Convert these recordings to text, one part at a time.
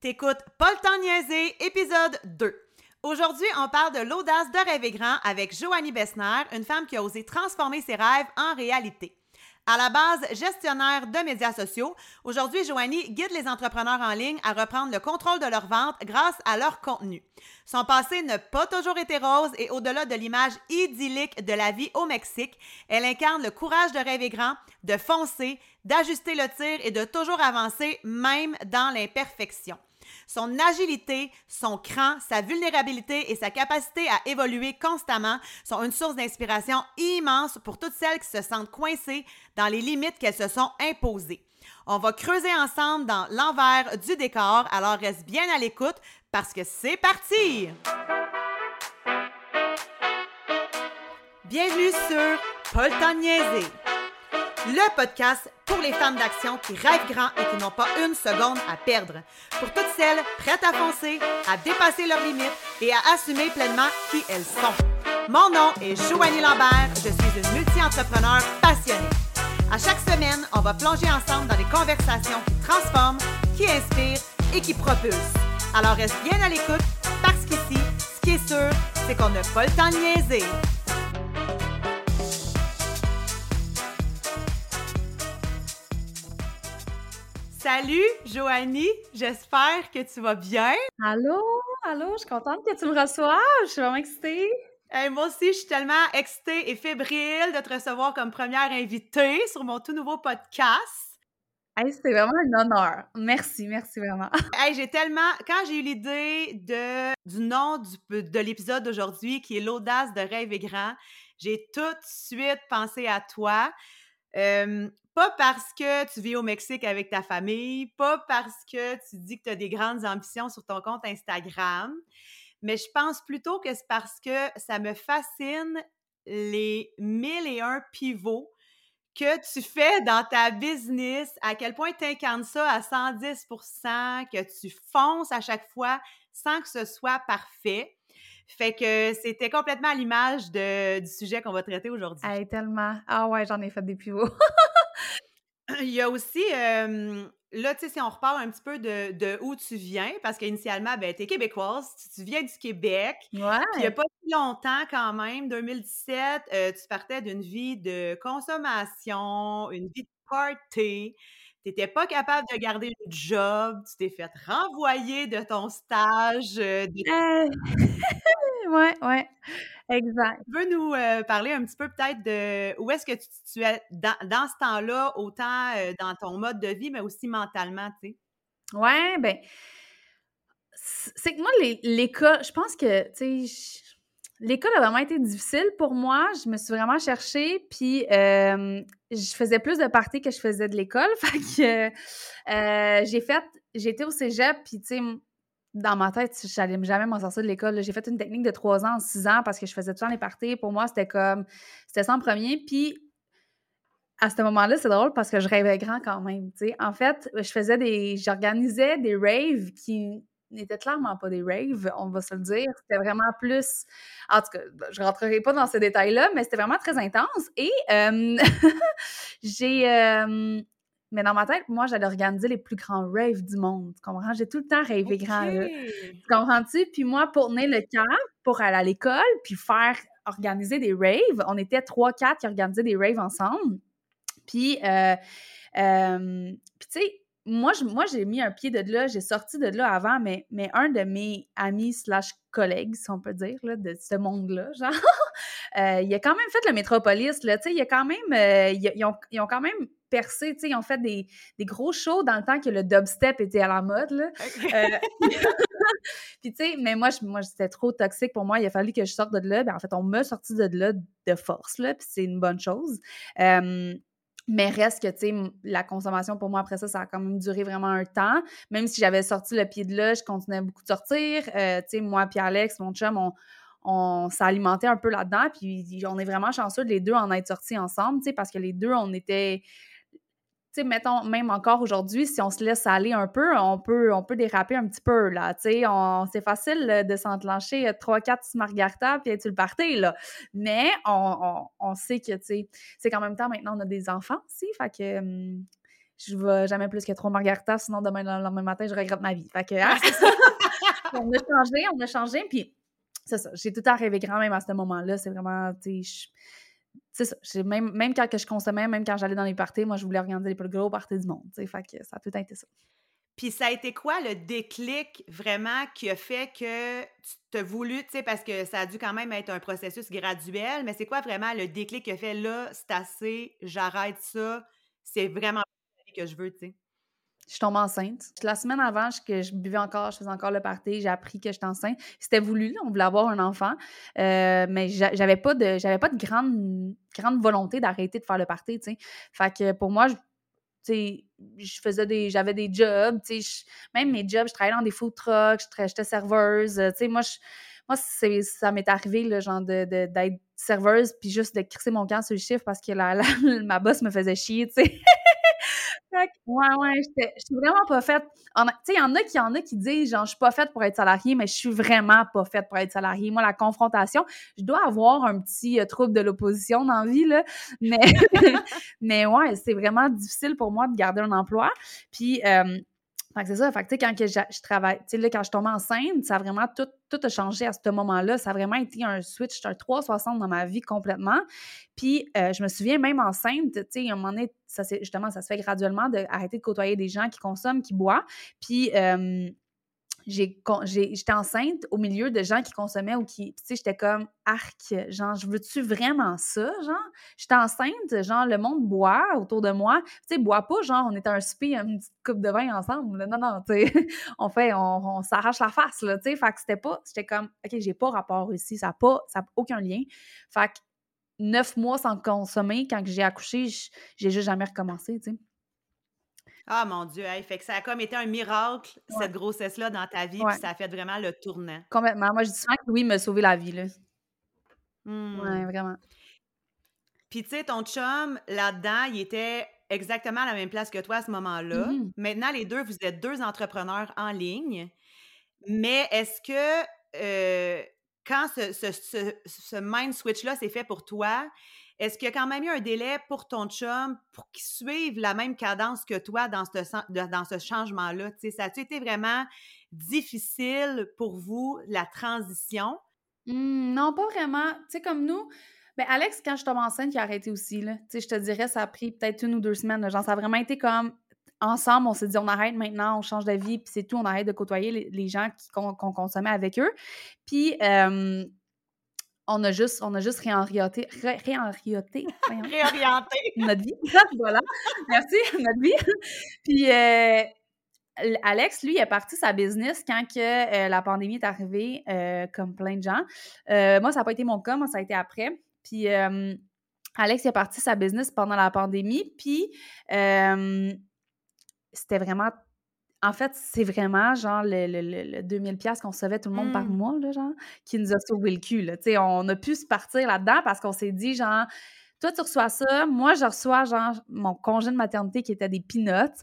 T'écoutes Paul niaiser, épisode 2. Aujourd'hui, on parle de l'audace de rêver grand avec Joanie Bessner, une femme qui a osé transformer ses rêves en réalité. À la base, gestionnaire de médias sociaux, aujourd'hui, Joanie guide les entrepreneurs en ligne à reprendre le contrôle de leur vente grâce à leur contenu. Son passé n'a pas toujours été rose et au-delà de l'image idyllique de la vie au Mexique, elle incarne le courage de rêver grand, de foncer, d'ajuster le tir et de toujours avancer même dans l'imperfection. Son agilité, son cran, sa vulnérabilité et sa capacité à évoluer constamment sont une source d'inspiration immense pour toutes celles qui se sentent coincées dans les limites qu'elles se sont imposées. On va creuser ensemble dans l'envers du décor, alors reste bien à l'écoute parce que c'est parti! Bienvenue sur Paul le podcast pour les femmes d'action qui rêvent grand et qui n'ont pas une seconde à perdre. Pour toutes celles prêtes à foncer, à dépasser leurs limites et à assumer pleinement qui elles sont. Mon nom est Joanie Lambert, je suis une multi-entrepreneur passionnée. À chaque semaine, on va plonger ensemble dans des conversations qui transforment, qui inspirent et qui propulsent. Alors reste bien à l'écoute parce qu'ici, ce qui est sûr, c'est qu'on n'a pas le temps de niaiser. Salut, Joanie. J'espère que tu vas bien. Allô, allô, je suis contente que tu me reçoives. Je suis vraiment excitée. moi aussi, je suis tellement excitée et fébrile de te recevoir comme première invitée sur mon tout nouveau podcast. Hey, c'est vraiment un honneur. Merci, merci vraiment. hey, j'ai tellement. Quand j'ai eu l'idée de, du nom du, de l'épisode d'aujourd'hui, qui est L'audace de rêver grand, j'ai tout de suite pensé à toi. Pas parce que tu vis au Mexique avec ta famille, pas parce que tu dis que tu as des grandes ambitions sur ton compte Instagram, mais je pense plutôt que c'est parce que ça me fascine les mille et un pivots que tu fais dans ta business, à quel point tu incarnes ça à 110% que tu fonces à chaque fois sans que ce soit parfait. Fait que c'était complètement à l'image du sujet qu'on va traiter aujourd'hui. Hey, tellement. Ah ouais, j'en ai fait des pivots. Il y a aussi, là, tu sais, si on repart un petit peu de, de où tu viens, parce qu'initialement, ben, tu es québécoise, tu, viens du Québec. Ouais. il n'y a pas si longtemps quand même, 2017, euh, tu partais d'une vie de consommation, une vie de party. Tu n'étais pas capable de garder le job, tu t'es fait renvoyer de ton stage. Euh, euh, ouais, ouais. Exact. Tu veux nous euh, parler un petit peu peut-être de où est-ce que tu, es dans, dans ce temps-là, autant euh, dans ton mode de vie, mais aussi mentalement, tu sais? Ouais, ben, c'est que moi, l'école, je pense que, tu sais, l'école a vraiment été difficile pour moi. Je me suis vraiment cherchée, puis je faisais plus de parties que je faisais de l'école. Fait que euh, j'ai fait, j'étais au cégep, puis tu sais, dans ma tête, j'allais jamais m'en sortir de l'école. J'ai fait une technique de trois ans six ans parce que je faisais tout le temps les parties. Pour moi, c'était comme, c'était sans premier. Puis, à ce moment-là, c'est drôle parce que je rêvais grand quand même. En fait, je faisais des, j'organisais des raves qui n'étaient clairement pas des raves, on va se le dire. C'était vraiment plus, en tout cas, je rentrerai pas dans ces détails-là, mais c'était vraiment très intense. Et euh, j'ai, euh, mais dans ma tête, moi, j'allais organiser les plus grands raves du monde. Tu comprends? J'ai tout le temps rêvé grand, là. Tu comprends-tu? Puis moi, pour tenir le cap, pour aller à l'école, puis faire organiser des raves, on était trois, quatre qui organisaient des raves ensemble. Puis, euh, euh, puis tu sais, moi, moi, j'ai mis un pied de là, j'ai sorti de là avant, mais, mais un de mes amis slash collègues, si on peut dire, là, de ce monde-là, genre, euh, il a quand même fait le Métropolis, là, tu sais, il a quand même, ils, ont, ils, ont, quand même percé. Tu sais, ils ont fait des, des, gros shows dans le temps que le dubstep était à la mode. Là. Euh, puis, tu sais, mais moi, moi c'était trop toxique pour moi. Il a fallu que je sorte de là. Ben, en fait, on m'a sorti de là de force, là, puis c'est une bonne chose. mais reste que, tu sais, la consommation, pour moi, après ça, ça a quand même duré vraiment un temps. Même si j'avais sorti le pied de là, je continuais beaucoup de sortir. Euh, tu sais, moi puis Alex, mon chum, on, on s'alimentait un peu là-dedans. Puis on est vraiment chanceux de les deux en être sortis ensemble, tu sais, parce que les deux, on était tu sais, mettons, même encore aujourd'hui, si on se laisse aller un peu, on peut, on peut déraper un petit peu, là, tu sais, c'est facile de s'enclencher 3-4 euh, margarita puis tu le partais, là. Mais on, on, sait que, tu sais, c'est qu'en même temps, maintenant, on a des enfants aussi, fait que hum, je vais jamais plus que trois margaritas, sinon demain, matin, je regrette ma vie. Fait que, hein, on a changé, on a changé, puis c'est ça. J'ai tout temps rêvé grand, même à ce moment-là. C'est vraiment, tu sais, c'est ça. Même, même quand que je consommais, même quand j'allais dans les parties, moi, je voulais organiser les plus gros parties du monde. Fait que ça a tout été ça. Puis ça a été quoi le déclic vraiment qui a fait que tu t'as voulu, tu sais, parce que ça a dû quand même être un processus graduel, mais c'est quoi vraiment le déclic qui a fait là, c'est assez, j'arrête ça, c'est vraiment que je veux, tu sais? Je tombe enceinte. La semaine avant que je buvais encore, je faisais encore le party, j'ai appris que j'étais enceinte. C'était voulu, on voulait avoir un enfant, euh, mais j'avais pas de j'avais pas de grande, grande volonté d'arrêter de faire le party, tu sais. Fait que pour moi, je faisais des j'avais des jobs, même mes jobs, je travaillais dans des food trucks, j'étais serveuse, sais, moi, moi ça m'est arrivé, le genre, d'être de, serveuse, puis juste de crisser mon camp sur le chiffre parce que la, ma boss me faisait chier, tu sais. Ouais, ouais, je suis vraiment pas faite. Tu sais, il y en a qui en a qui disent, genre, je suis pas faite pour être salariée, mais je suis vraiment pas faite pour être salariée. Moi, la confrontation, je dois avoir un petit euh, trouble de l'opposition dans la vie, là. Mais, mais ouais, c'est vraiment difficile pour moi de garder un emploi. Puis, euh, fait que c'est ça. Fait que, quand que je, travaille, tu sais, là, quand je tombe enceinte, ça a vraiment tout, tout a changé à ce moment-là. Ça a vraiment été un switch, un 360 dans ma vie complètement. Puis, euh, je me souviens, même enceinte, tu sais, un moment donné, ça, justement, ça se fait graduellement d'arrêter de côtoyer des gens qui consomment, qui boivent. Puis, euh, j'étais enceinte au milieu de gens qui consommaient ou qui, tu sais, j'étais comme arc, genre, je veux-tu vraiment ça, genre? J'étais enceinte, genre, le monde boit autour de moi, tu sais, boit pas, genre, on est un spi, une petite coupe de vin ensemble, non, non, tu sais, on fait, on, s'arrache la face, là, tu sais, fait que c'était pas, j'étais comme, OK, j'ai pas rapport ici, ça n'a pas, ça aucun lien, fait que neuf mois sans consommer, quand j'ai accouché, j'ai juste jamais recommencé, tu sais. Ah mon Dieu, fait que ça a comme été un miracle, cette grossesse-là dans ta vie, puis ça a fait vraiment le tournant. Complètement. Moi, je dis souvent que oui, m'a sauvé la vie, là. Mmh. Ouais, vraiment. Puis, tu sais, ton chum, là-dedans, il était exactement à la même place que toi à ce moment-là. Mmh Maintenant, les deux, vous êtes deux entrepreneurs en ligne. Mais est-ce que euh, quand ce, ce, ce, ce mind switch-là s'est fait pour toi, est-ce qu'il y a quand même eu un délai pour ton chum pour qu'il suive la même cadence que toi dans ce, dans ce changement-là? Ça a-tu été vraiment difficile pour vous, la transition? Mmh, non, pas vraiment. Tu sais, comme nous, ben Alex, quand je tombe enceinte, il a arrêté aussi. Là. Je te dirais, ça a pris peut-être une ou deux semaines. Genre, ça a vraiment été comme ensemble, on s'est dit on arrête maintenant, on change de vie, puis c'est tout, on arrête de côtoyer les, gens qu'on consommait avec eux. Puis, on a juste, on a juste réorienté, réorienté, notre vie. voilà. Merci, notre vie. Puis euh, Alex, lui, il a parti sa business quand que, euh, la pandémie est arrivée, euh, comme plein de gens. moi, ça n'a pas été mon cas, moi, ça a été après. Puis Alex, il a parti sa business pendant la pandémie, puis c'était vraiment en fait, c'est vraiment genre le, le, 2000 pièces qu'on recevait tout le monde par mmh. mois, là, genre, qui nous a sauvé le cul. Là. on a pu se partir là-dedans parce qu'on s'est dit, genre, toi, tu reçois ça, moi, je reçois, genre, mon congé de maternité qui était des peanuts.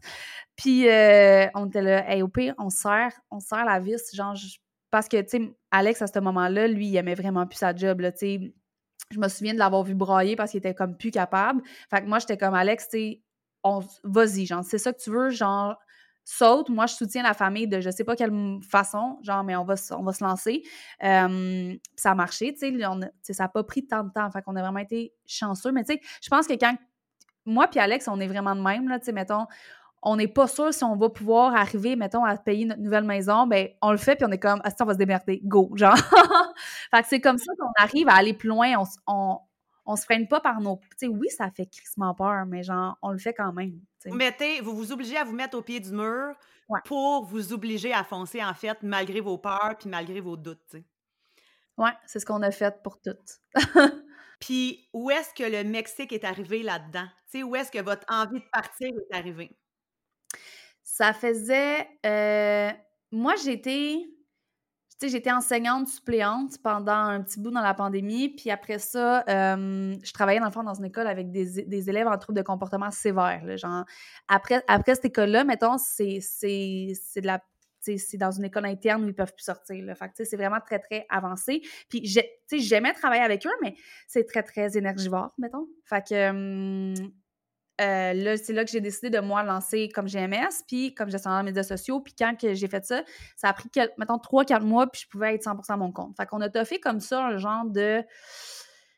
Puis, euh, on était là, hey, au pire, on serre, on serre la vis, genre, parce que, tu sais, Alex, à ce moment-là, lui, il aimait vraiment plus sa job, là, tu sais. Je me souviens de l'avoir vu broyer parce qu'il était comme plus capable. Fait que moi, j'étais comme Alex, tu sais, vas-y, genre, c'est ça que tu veux, genre, saute. Moi, je soutiens la famille de je sais pas quelle façon, genre, mais on va, on va se lancer. ça a marché, tu sais, ça n'a pas pris tant de temps. Fait qu'on a vraiment été chanceux. Mais tu sais, je pense que quand moi puis Alex, on est vraiment de même, là, tu sais, mettons, on n'est pas sûr si on va pouvoir arriver, mettons, à payer notre nouvelle maison, ben on le fait, puis on est comme, ah, on va se démerder, go, genre. fait que c'est comme ça qu'on arrive à aller plus loin, on, on, on se freine pas par nos. Tu sais, oui, ça fait crissement peur, mais genre, on le fait quand même. Vous mettez, vous vous obligez à vous mettre au pied du mur pour vous obliger à foncer, en fait, malgré vos peurs puis malgré vos doutes. Ouais, c'est ce qu'on a fait pour toutes. puis où est-ce que le Mexique est arrivé là-dedans? Où est-ce que votre envie de partir est arrivée? Ça faisait. Euh, moi, j'étais sais, j'étais enseignante suppléante pendant un petit bout dans la pandémie. Puis après ça, je travaillais dans le fond dans une école avec des, élèves en troubles de comportement sévères. genre, après, après cette école-là, mettons, c'est de la c'est dans une école interne où ils peuvent plus sortir. C'est vraiment très, très avancé. Puis, j'aimais travailler avec eux, mais c'est très, très énergivore, mettons. Fait que euh, là, c'est là que j'ai décidé de moi lancer comme GMS, puis comme gestionnaire de médias sociaux. Puis quand que j'ai fait ça, ça a pris, mettons, 3-4 mois, puis je pouvais être 100 à mon compte. Fait qu'on a toffé comme ça un genre de,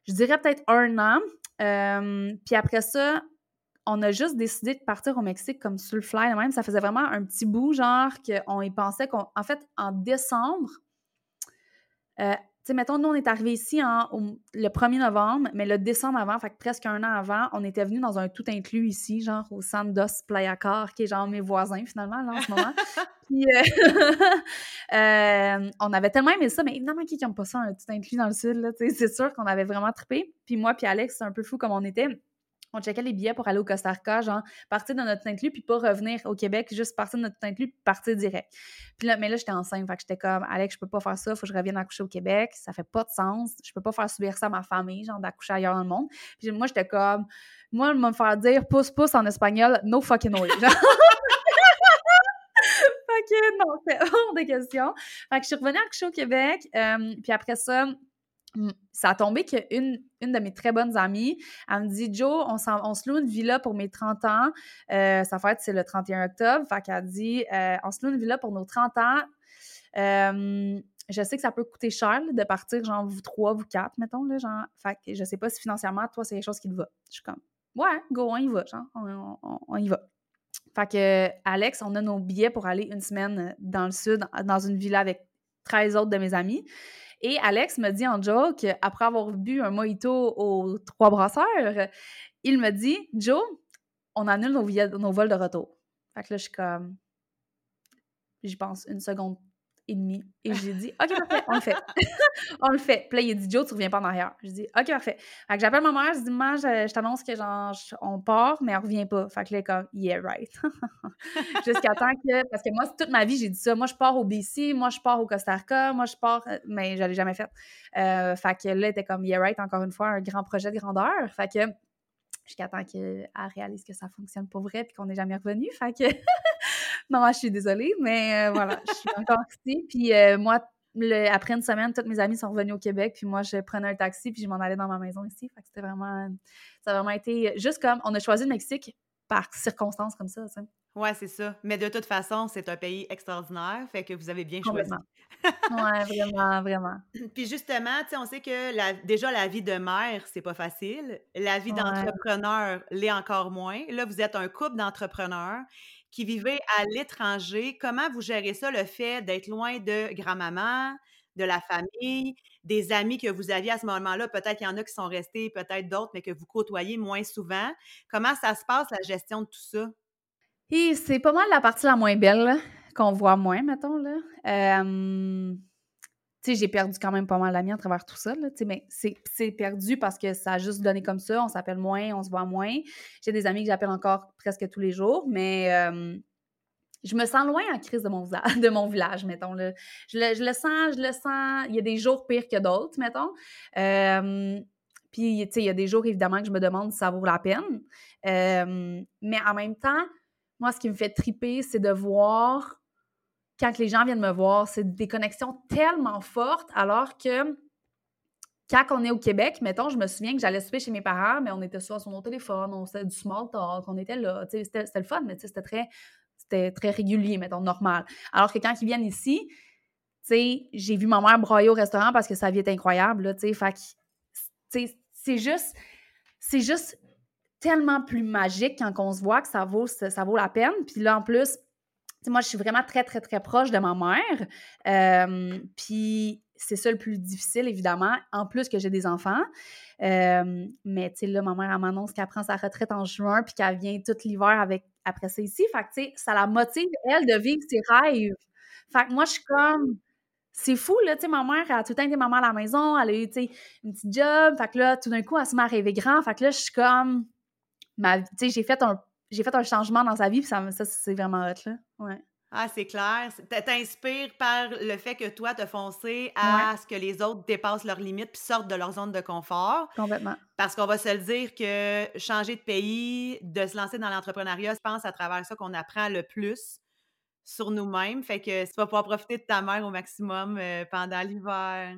je dirais peut-être un an. Euh, puis après ça, on a juste décidé de partir au Mexique comme sur le fly même. Ça faisait vraiment un petit bout, genre qu'on y pensait qu'en en fait, en décembre, euh, sais, mettons, nous, on est arrivé ici en, le 1er novembre, mais le décembre avant, fait que presque un an avant, on était venu dans un tout inclus ici, genre au centre d'os Playa Car, qui est genre mes voisins, finalement, là, en ce moment. Puis, euh, euh, on avait tellement aimé ça, mais évidemment, qui n'aime pas ça, un tout inclus dans le sud, là, c'est sûr qu'on avait vraiment trippé. Puis moi, puis Alex, c'est un peu fou comme on était on checkait les billets pour aller au Costa Rica, genre partir de notre inclus, puis pas revenir au Québec, juste partir de notre inclus, puis partir direct. Puis là, mais là, j'étais enceinte, fait que j'étais comme, Alex, je peux pas faire ça, faut que je revienne accoucher au Québec, ça fait pas de sens, je peux pas faire subir ça à ma famille, genre d'accoucher ailleurs dans le monde. Puis moi, j'étais comme, moi, me faire dire pouce pouce en espagnol, no fucking way. fait que non, c'est hors de question. Fait que je suis revenue accoucher au Québec, euh, puis après ça, ça a tombé qu'une une de mes très bonnes amies, elle me dit Joe, on, se loue une villa pour mes 30 ans. Euh, ça fait c'est le 31 octobre. Fait qu'elle dit euh, on se loue une villa pour nos 30 ans. Je sais que ça peut coûter cher de partir, genre, vous trois, vous quatre, mettons, là, genre. Fait que je sais pas si financièrement, toi, c'est quelque chose qui te va. Je suis comme, ouais, go, on y va, genre, on, y va. Fait Alex, on a nos billets pour aller une semaine dans le sud, dans une villa avec 13 autres de mes amis. Et Alex me dit en joke, après avoir bu un mojito aux trois brasseurs, il me dit Joe, on annule nos, nos vols de retour. Fait que là, je suis comme. J'y pense une seconde et demie. Et j'ai dit, OK, parfait, on le fait. on le fait. Puis là, il a dit, Joe, tu reviens pas en arrière. Je dis, OK, parfait. Fait que j'appelle ma mère, je dis, maman, je, t'annonce que genre, on part, mais on revient pas. Fait que là, comme, yeah, right. Jusqu'à temps que, parce que moi, toute ma vie, j'ai dit ça. Moi, je pars au BC, moi, je pars au Costa Rica, moi, je pars, euh, mais je l'ai jamais fait. Euh, fait que là, était comme, yeah, right, encore une fois, un grand projet de grandeur. Fait que, jusqu'à temps qu'elle réalise que ça fonctionne pour vrai puis qu'on n'est jamais revenu. Fait que non, je suis désolée, mais euh, voilà, je suis encore ici. Puis euh, moi, après une semaine, toutes mes amis sont revenus au Québec, puis moi, je prenais un taxi, puis je m'en allais dans ma maison ici. Fait que c'était vraiment, ça a vraiment été juste comme, on a choisi le Mexique par circonstances comme ça, tu Ouais, c'est ça. Mais de toute façon, c'est un pays extraordinaire, fait que vous avez bien choisi. ouais, vraiment, vraiment. Puis justement, tu sais, on sait que la, déjà la vie de mère, c'est pas facile. La vie d'entrepreneur l'est encore moins. Là, vous êtes un couple d'entrepreneurs qui vivez à l'étranger. Comment vous gérez ça, le fait d'être loin de grand-maman, de la famille, des amis que vous aviez à ce moment-là? Peut-être qu'il y en a qui sont restés, peut-être d'autres, mais que vous côtoyez moins souvent. Comment ça se passe, la gestion de tout ça? C'est pas mal la partie la moins belle qu'on voit moins, mettons. Là. J'ai perdu quand même pas mal d'amis à travers tout ça, là, mais c'est perdu parce que ça a juste donné comme ça, on s'appelle moins, on se voit moins. J'ai des amis que j'appelle encore presque tous les jours, mais je me sens loin en crise de mon, de mon village, mettons. Là. Je, le, je le sens, je le sens. Il y a des jours pires que d'autres, mettons. puis, tu sais, il y a des jours, évidemment, que je me demande si ça vaut la peine. mais en même temps, moi, ce qui me fait triper, c'est de voir, quand les gens viennent me voir, c'est des connexions tellement fortes, alors que quand on est au Québec, mettons, je me souviens que j'allais souper chez mes parents, mais on était soit sur mon téléphone, on faisait du small talk, on était là, c'était le fun, mais c'était très, très régulier, mettons, normal. Alors que quand ils viennent ici, j'ai vu ma mère broyer au restaurant parce que sa vie est incroyable, sais, fait c'est juste, c'est juste tellement plus magique quand on se voit que ça vaut, ça vaut la peine. Puis là, en plus, moi, je suis vraiment très, très, très proche de ma mère. Puis c'est ça le plus difficile, évidemment, en plus que j'ai des enfants. Mais, tu sais, là, ma mère, elle m'annonce qu'elle prend sa retraite en juin puis qu'elle vient tout l'hiver avec après ça ici. Fait que, tu sais, ça la motive, elle, de vivre ses rêves. Fait que moi, je suis comme... C'est fou, là, tu sais, ma mère, elle a tout le temps été maman à la maison, elle a eu, tu sais, une petite job. Fait que là, tout d'un coup, elle se met à rêver grand. Fait que là, je suis comme j'ai fait un j'ai fait un changement dans sa vie, puis ça, ça c'est vraiment hot, là. Ouais. Ah, c'est clair. T'inspires par le fait que toi, t'as foncé à ce que les autres dépassent leurs limites puis sortent de leur zone de confort. Complètement. Parce qu'on va se le dire que changer de pays, de se lancer dans l'entrepreneuriat, je pense à travers ça qu'on apprend le plus sur nous-mêmes. Fait que tu vas pouvoir profiter de ta mère au maximum euh, pendant l'hiver.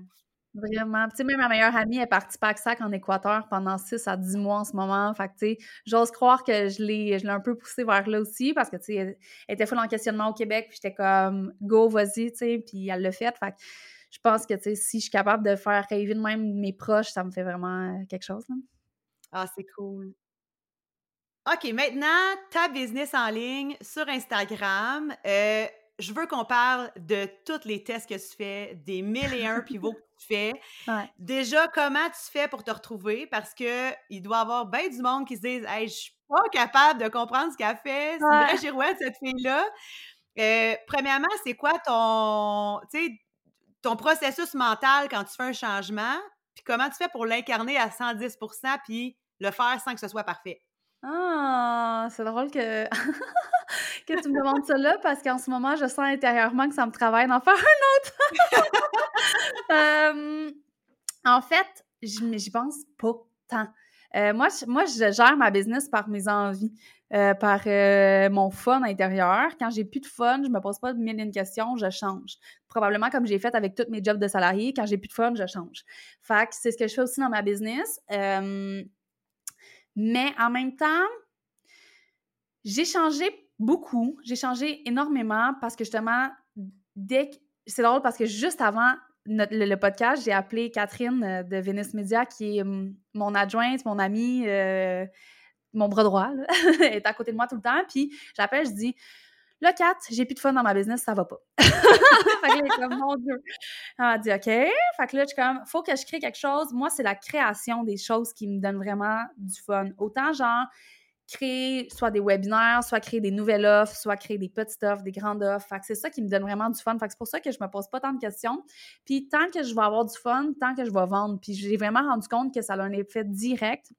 Vraiment. Tu sais, même ma meilleure amie est partie pack-sac en Équateur pendant 6 à 10 mois en ce moment. Fait tu sais, j'ose croire que je l'ai, un peu poussée vers là aussi parce que, tu elle, était full en questionnement au Québec. Puis j'étais comme, go, vas-y, tu sais. Puis elle l'a fait. Fait je pense que, tu sais, si je suis capable de faire rêver même mes proches, ça me fait vraiment quelque chose. Ah, c'est cool. OK, maintenant, ta business en ligne sur Instagram. Euh, je veux qu'on parle de tous les tests que tu fais, des mille et un pivots que tu fais. Déjà, comment tu fais pour te retrouver? Parce que il doit y avoir bien du monde qui se disent Hey, je suis pas capable de comprendre ce qu'elle fait. C'est une vraie girouette, cette fille-là. Euh, premièrement, c'est quoi ton, ton processus mental quand tu fais un changement? Puis comment tu fais pour l'incarner à 110% puis le faire sans que ce soit parfait? Ah, c'est drôle que, que tu me demandes ça parce qu'en ce moment, je sens intérieurement que ça me travaille d'en faire un autre. en fait, j'y pense pas tant. Euh, moi, je, gère ma business par mes envies, euh, par euh, mon fun intérieur. Quand j'ai plus de fun, je me pose pas de mille une questions, je change. Probablement comme j'ai fait avec tous mes jobs de salarié, quand j'ai plus de fun, je change. Fait c'est ce que je fais aussi dans ma business. Mais en même temps, j'ai changé beaucoup. J'ai changé énormément parce que justement, dès. C'est drôle parce que juste avant le, podcast, j'ai appelé Catherine euh, de Venice Media, qui est hum, mon adjointe, mon amie, euh, mon bras droit. Est à côté de moi tout le temps. Puis j'appelle, je dis Là, Kat, j'ai plus de fun dans ma business, ça va pas. fait que là, comme, mon Dieu. Elle m'a dit, OK. Fait que là, je suis comme, faut que je crée quelque chose. Moi, c'est la création des choses qui me donnent vraiment du fun. Autant, genre, créer soit des webinaires, soit créer des nouvelles offres, soit créer des petites offres, des grandes offres. Fait que c'est ça qui me donne vraiment du fun. Fait que c'est pour ça que je me pose pas tant de questions. Puis tant que je vais avoir du fun, tant que je vais vendre. Puis j'ai vraiment rendu compte que ça a un effet direct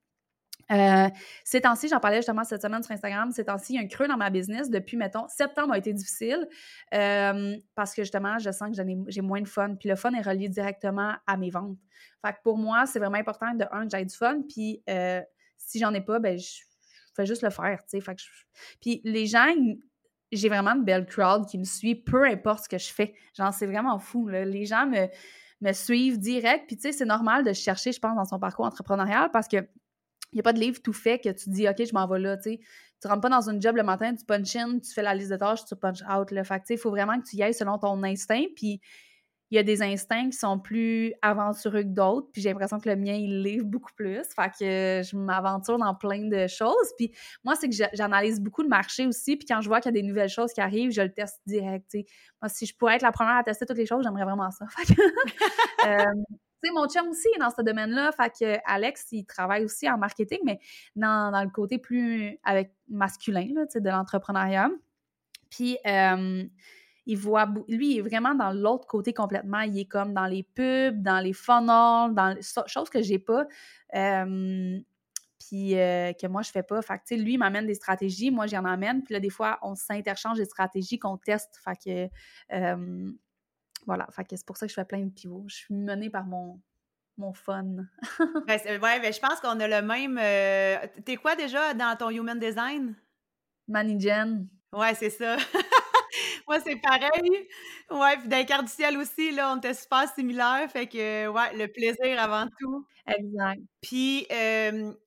euh, ces temps-ci, j'en parlais justement cette semaine sur Instagram, ces temps-ci, il y a un creux dans ma business depuis, mettons, septembre a été difficile euh, parce que justement, je sens que j'ai moins de fun. Puis le fun est relié directement à mes ventes. Fait que pour moi, c'est vraiment important de un, que j'aille du fun. Puis euh, si j'en ai pas, ben je, fais juste le faire, tu sais. Puis les gens, j'ai vraiment une belle crowd qui me suit, peu importe ce que je fais. Genre, c'est vraiment fou. Les gens me, me suivent direct. Puis tu sais, c'est normal de chercher, je pense, dans son parcours entrepreneurial parce que il n'y a pas de livre tout fait que tu dis, OK, je m'en vais là, tu. Tu rentres pas dans une job le matin, tu punch in, tu fais la liste de tâches, tu punch out. le Fait il faut vraiment que tu y ailles selon ton instinct. Puis, il y a des instincts qui sont plus aventureux que d'autres. Puis, j'ai l'impression que le mien, il livre beaucoup plus. Fait que je m'aventure dans plein de choses. Puis, moi, c'est que j'analyse beaucoup le marché aussi. Puis, quand je vois qu'il y a des nouvelles choses qui arrivent, je le teste direct. Moi, si je pourrais être la première à tester toutes les choses, j'aimerais vraiment ça. Euh, sais, mon chum aussi est dans ce domaine-là. Fait que Alex, il travaille aussi en marketing, mais dans, le côté plus avec masculin là, de l'entrepreneuriat. Puis, euh, il voit, lui, il est vraiment dans l'autre côté complètement. Il est comme dans les pubs, dans les funnels, dans les choses que j'ai pas. Euh, puis euh, que moi, je fais pas. Fait que, lui, il m'amène des stratégies, moi, j'en amène. Puis là, des fois, on s'interchange des stratégies qu'on teste. Fait que, voilà, c'est pour ça que je fais plein de pivots. Je suis menée par mon, mon fun. ben, ouais, ben, je pense qu'on a le même. Euh, t'es quoi déjà dans ton human design? Manigen. Ouais, c'est ça. Moi, c'est pareil. Ouais, puis dans les du ciel aussi, là, on était super similaires. Fait que, ouais, le plaisir avant tout. Exact. Puis, tu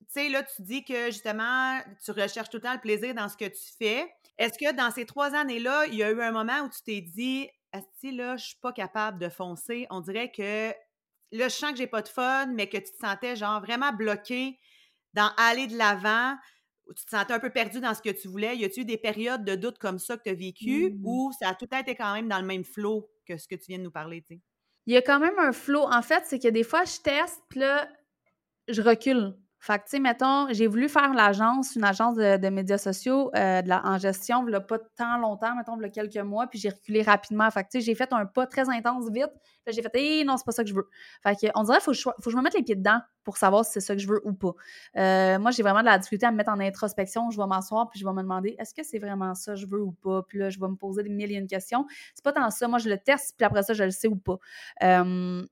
sais, là, tu dis que justement, tu recherches tout le temps le plaisir dans ce que tu fais. Est-ce que dans ces trois années-là, il y a eu un moment où tu t'es dit, Asti, là, je suis pas capable de foncer. On dirait que là, je sens que j'ai pas de fun, mais que tu te sentais genre vraiment bloqué dans aller de l'avant, ou tu te sentais un peu perdu dans ce que tu voulais. Y a-tu eu des périodes de doute comme ça que tu as vécu mmh. ou ça a tout été quand même dans le même flot que ce que tu viens de nous parler, tu sais? Il y a quand même un flot. En fait, c'est que des fois, je teste, puis là, je recule. Fait que, tu sais, mettons, j'ai voulu faire l'agence, une agence de, médias sociaux euh, de la, en gestion, il pas tant longtemps, mettons, il quelques mois, puis j'ai reculé rapidement. Fait que, tu sais, j'ai fait un pas très intense vite. Puis j'ai fait, hé, non, c'est pas ça que je veux. Fait que, on dirait faut, faut, que je me mette les pieds dedans pour savoir si c'est ça que je veux ou pas. Euh, moi, j'ai vraiment de la difficulté à me mettre en introspection. Je vais m'asseoir, puis je vais me demander, est-ce que c'est vraiment ça que je veux ou pas? Puis là, je vais me poser des milliers de questions. C'est pas tant ça. Moi, je le teste, puis après ça, je le sais ou pas. Euh,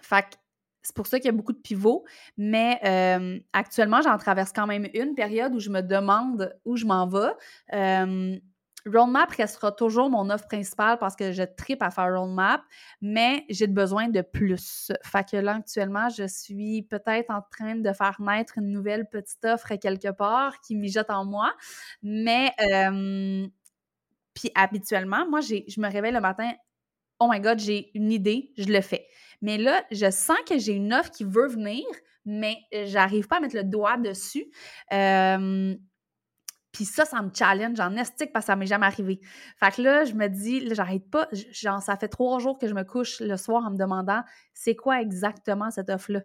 fait que, c'est pour ça qu'il y a beaucoup de pivots. Mais euh, actuellement, j'en traverse quand même une période où je me demande où je m'en vais. Euh, Roadmap restera toujours mon offre principale parce que je tripe à faire Roadmap, mais j'ai besoin de plus. Fait que là, actuellement, je suis peut-être en train de faire naître une nouvelle petite offre quelque part qui mijote en moi. Mais, puis habituellement, moi, je me réveille le matin, oh my God, j'ai une idée, je le fais. Mais là, je sens que j'ai une offre qui veut venir, mais j'arrive pas à mettre le doigt dessus. Puis ça, ça me challenge en estique parce que ça m'est jamais arrivé. Fait que là, je me dis, j'arrête pas. Genre, ça fait trois jours que je me couche le soir en me demandant c'est quoi exactement cette offre-là?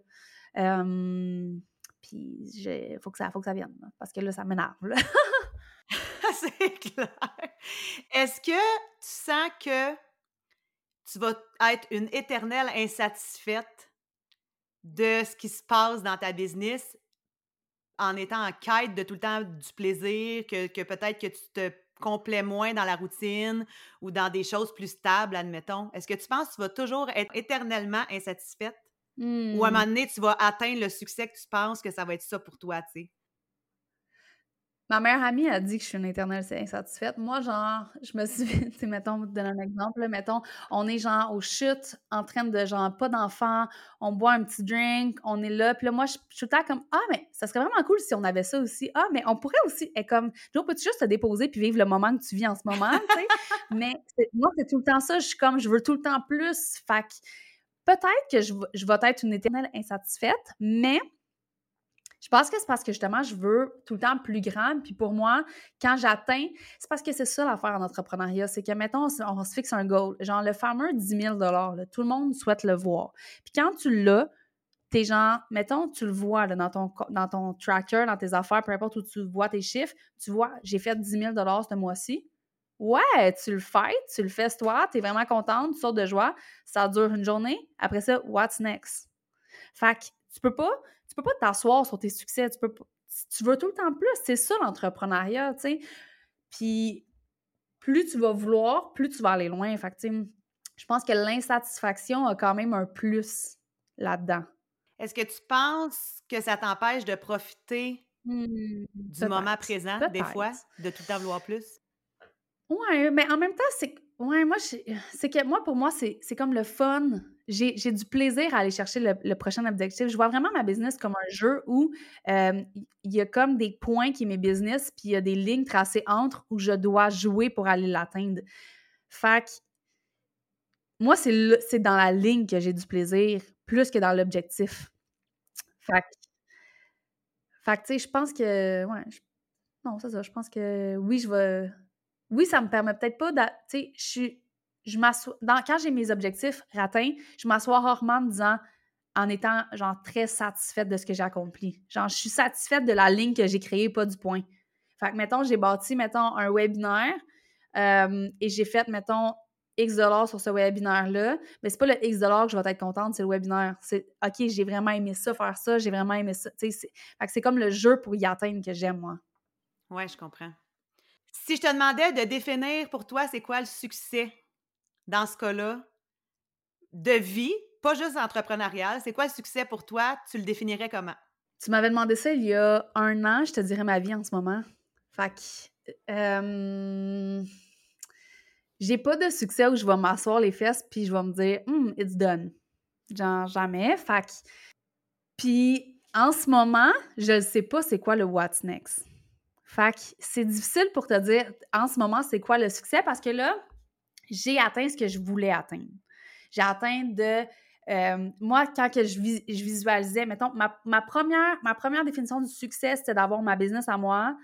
puis il faut, que ça, faut que ça vienne. Parce que là, ça m'énerve. c'est clair. Est-ce que tu sens que tu vas être une éternelle insatisfaite de ce qui se passe dans ta business en étant en quête de tout le temps du plaisir, que, peut-être que tu te complais moins dans la routine ou dans des choses plus stables, admettons? Est-ce que tu penses que tu vas toujours être éternellement insatisfaite? Ou à un moment mmh. donné, tu vas atteindre le succès que tu penses que ça va être ça pour toi, tu sais? Ma meilleure amie a dit que je suis une éternelle insatisfaite. Moi, genre, je me suis, tu mettons, pour te donner un exemple, mettons, on est genre au chute, en train de, genre, pas d'enfants, on boit un petit drink, on est là, puis là, moi, je, suis tout le temps comme, ah, mais ça serait vraiment cool si on avait ça aussi. Ah, mais on pourrait aussi, et comme, je peux-tu juste te déposer puis vivre le moment que tu vis en ce moment, tu sais? mais moi, c'est tout le temps ça, je suis comme, je veux tout le temps plus. Fait peut-être que je, je vais être une éternelle insatisfaite, mais je pense que c'est parce que justement, je veux tout le temps plus grand. Puis pour moi, quand j'atteins, c'est parce que c'est ça l'affaire en entrepreneuriat. C'est que, mettons, on, se fixe un goal. Genre le fameux 10 000 tout le monde souhaite le voir. Puis quand tu l'as, t'es genre, mettons, tu le vois dans, ton, dans ton tracker, dans tes affaires, peu importe où tu vois tes chiffres, tu vois, j'ai fait 10 000 ce mois-ci. Ouais, tu le fais, tu le fais toi, tu es vraiment contente, tu sors de joie, ça dure une journée. Après ça, what's next? Fait que tu peux pas, peux pas t'asseoir sur tes succès. Tu, peux, tu veux tout le temps plus. C'est ça l'entrepreneuriat, tu sais. Puis plus tu vas vouloir, plus tu vas aller loin. Fait que, je pense que l'insatisfaction a quand même un plus là-dedans. Est-ce que tu penses que ça t'empêche de profiter mmh, du moment présent, des fois, de tout le temps vouloir plus? Oui, mais en même temps, c'est Ouais, moi, c'est que moi, pour moi, c'est comme le fun. J'ai du plaisir à aller chercher le, prochain objectif. Je vois vraiment ma business comme un jeu où il y a comme des points qui est mes business, puis il y a des lignes tracées entre où je dois jouer pour aller l'atteindre. Fait que moi, c'est dans la ligne que j'ai du plaisir plus que dans l'objectif. Fait que, fait tu sais, je pense que. Ouais, non, c'est ça. Je pense que oui, je vais oui, ça me permet peut-être pas de. Tu sais, je suis. Je. Quand j'ai mes objectifs atteints, je m'assois rarement en disant en étant genre très satisfaite de ce que j'ai accompli. Genre, je suis satisfaite de la ligne que j'ai créée, pas du point. Fait que, mettons, j'ai bâti, mettons, un webinaire et j'ai fait, mettons, X dollars sur ce webinaire-là, mais c'est pas le X dollars que je vais être contente, c'est le webinaire. C'est OK, j'ai vraiment aimé ça, faire ça, j'ai vraiment aimé ça. Fait que c'est comme le jeu pour y atteindre que j'aime, moi. Ouais, je comprends. Si je te demandais de définir pour toi, c'est quoi le succès dans ce cas-là de vie, pas juste entrepreneurial, c'est quoi le succès pour toi? Tu le définirais comment? Tu m'avais demandé ça il y a un an, je te dirais ma vie en ce moment. Fait que. j'ai pas de succès où je vais m'asseoir les fesses puis je vais me dire, hmm, it's done. Genre, jamais. Fait que. Puis, en ce moment, je ne sais pas c'est quoi le what's next. Fait que c'est difficile pour te dire en ce moment c'est quoi le succès parce que là, j'ai atteint ce que je voulais atteindre. J'ai atteint de. Euh, moi, quand que je, visualisais, mettons, ma, première, ma première définition du succès, c'était d'avoir ma business à moi.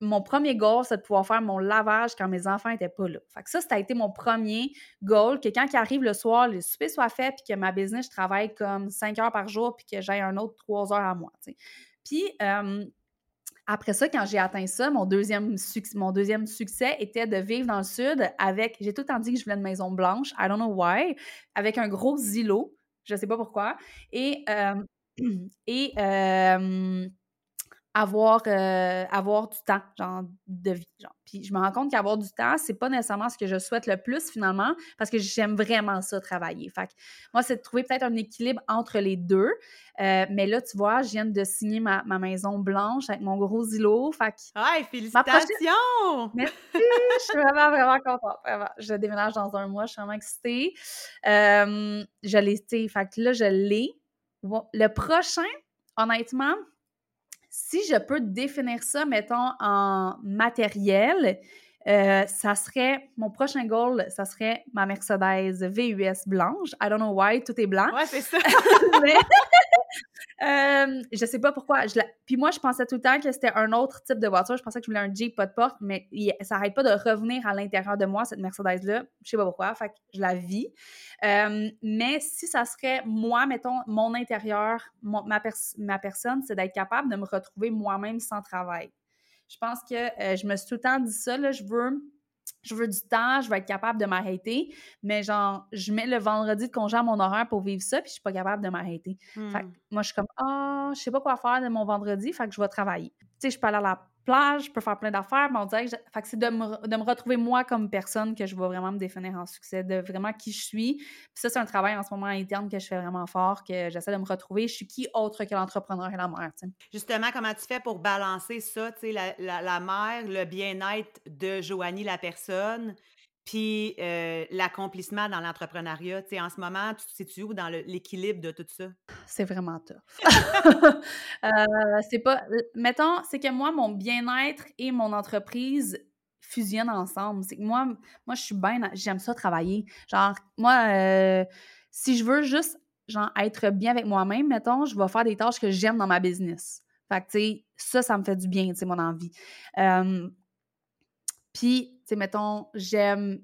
Mon premier goal, c'est de pouvoir faire mon lavage quand mes enfants n'étaient pas là. Fait que ça, été mon premier goal, que quand il arrive le soir, le souper soit fait, puis que ma business, je travaille comme cinq heures par jour, puis que j'ai un autre trois heures à moi. Puis, euh, après ça, quand j'ai atteint ça, mon deuxième, mon deuxième succès était de vivre dans le sud avec, j'ai tout le temps dit que je voulais une maison blanche, I don't know why, avec un gros îlot, je sais pas pourquoi, et, euh, et euh, avoir, euh, avoir du temps, genre, de vie. Genre. Puis je me rends compte qu'avoir du temps, c'est pas nécessairement ce que je souhaite le plus finalement, parce que j'aime vraiment ça, travailler. Fait que moi, c'est de trouver peut-être un équilibre entre les deux. Euh, mais là, tu vois, je viens de signer ma, maison blanche avec mon gros îlot. Fait que. félicitations! Merci! je suis vraiment, vraiment contente. Je déménage dans un mois, je suis vraiment excitée. Euh, je l'ai, fait que là, je l'ai. Le prochain, honnêtement, si je peux définir ça, mettons, en matériel, euh, ça serait, mon prochain goal, ça serait ma Mercedes VUS blanche. I don't know why, tout est blanc. Ouais, c'est ça. Euh, je sais pas pourquoi. Je Puis moi, je pensais tout le temps que c'était un autre type de voiture. Je pensais que je voulais un Jeep pas de porte, mais ça n'arrête pas de revenir à l'intérieur de moi, cette Mercedes-là. Je sais pas pourquoi. Fait que je la vis. Euh, mais si ça serait moi, mettons, mon intérieur, ma, ma personne, c'est d'être capable de me retrouver moi-même sans travail. Je pense que euh, je me suis tout le temps dit ça, là, je veux je veux du temps, je veux être capable de m'arrêter, mais genre, je mets le vendredi de congé à mon horaire pour vivre ça, puis je suis pas capable de m'arrêter. Fait hmm. moi, je suis comme, ah, je sais pas quoi faire de mon vendredi, fait que je vais travailler. Tu sais, je peux aller à la plage, je peux faire plein d'affaires, mais on dirait que, c'est de me, retrouver moi comme personne que je vais vraiment me définir en succès, de vraiment qui je suis. Puis ça, c'est un travail en ce moment interne que je fais vraiment fort, que j'essaie de me retrouver. Je suis qui autre que l'entrepreneur et la mère, Justement, comment tu fais pour balancer ça, la, la, la mère, le bien-être de Joanie, la personne, puis euh, l'accomplissement dans l'entrepreneuriat, tu sais, en ce moment, tu te situes où dans l'équilibre de tout ça? C'est vraiment tough. euh, c'est pas... Mettons, c'est que moi, mon bien-être et mon entreprise fusionnent ensemble. C'est que moi, moi, je suis bien... J'aime ça travailler. Genre, moi, euh, si je veux juste, genre, être bien avec moi-même, mettons, je vais faire des tâches que j'aime dans ma business. Fait que, tu sais, ça, ça me fait du bien, tu sais, mon envie. Puis, sais, mettons, j'aime.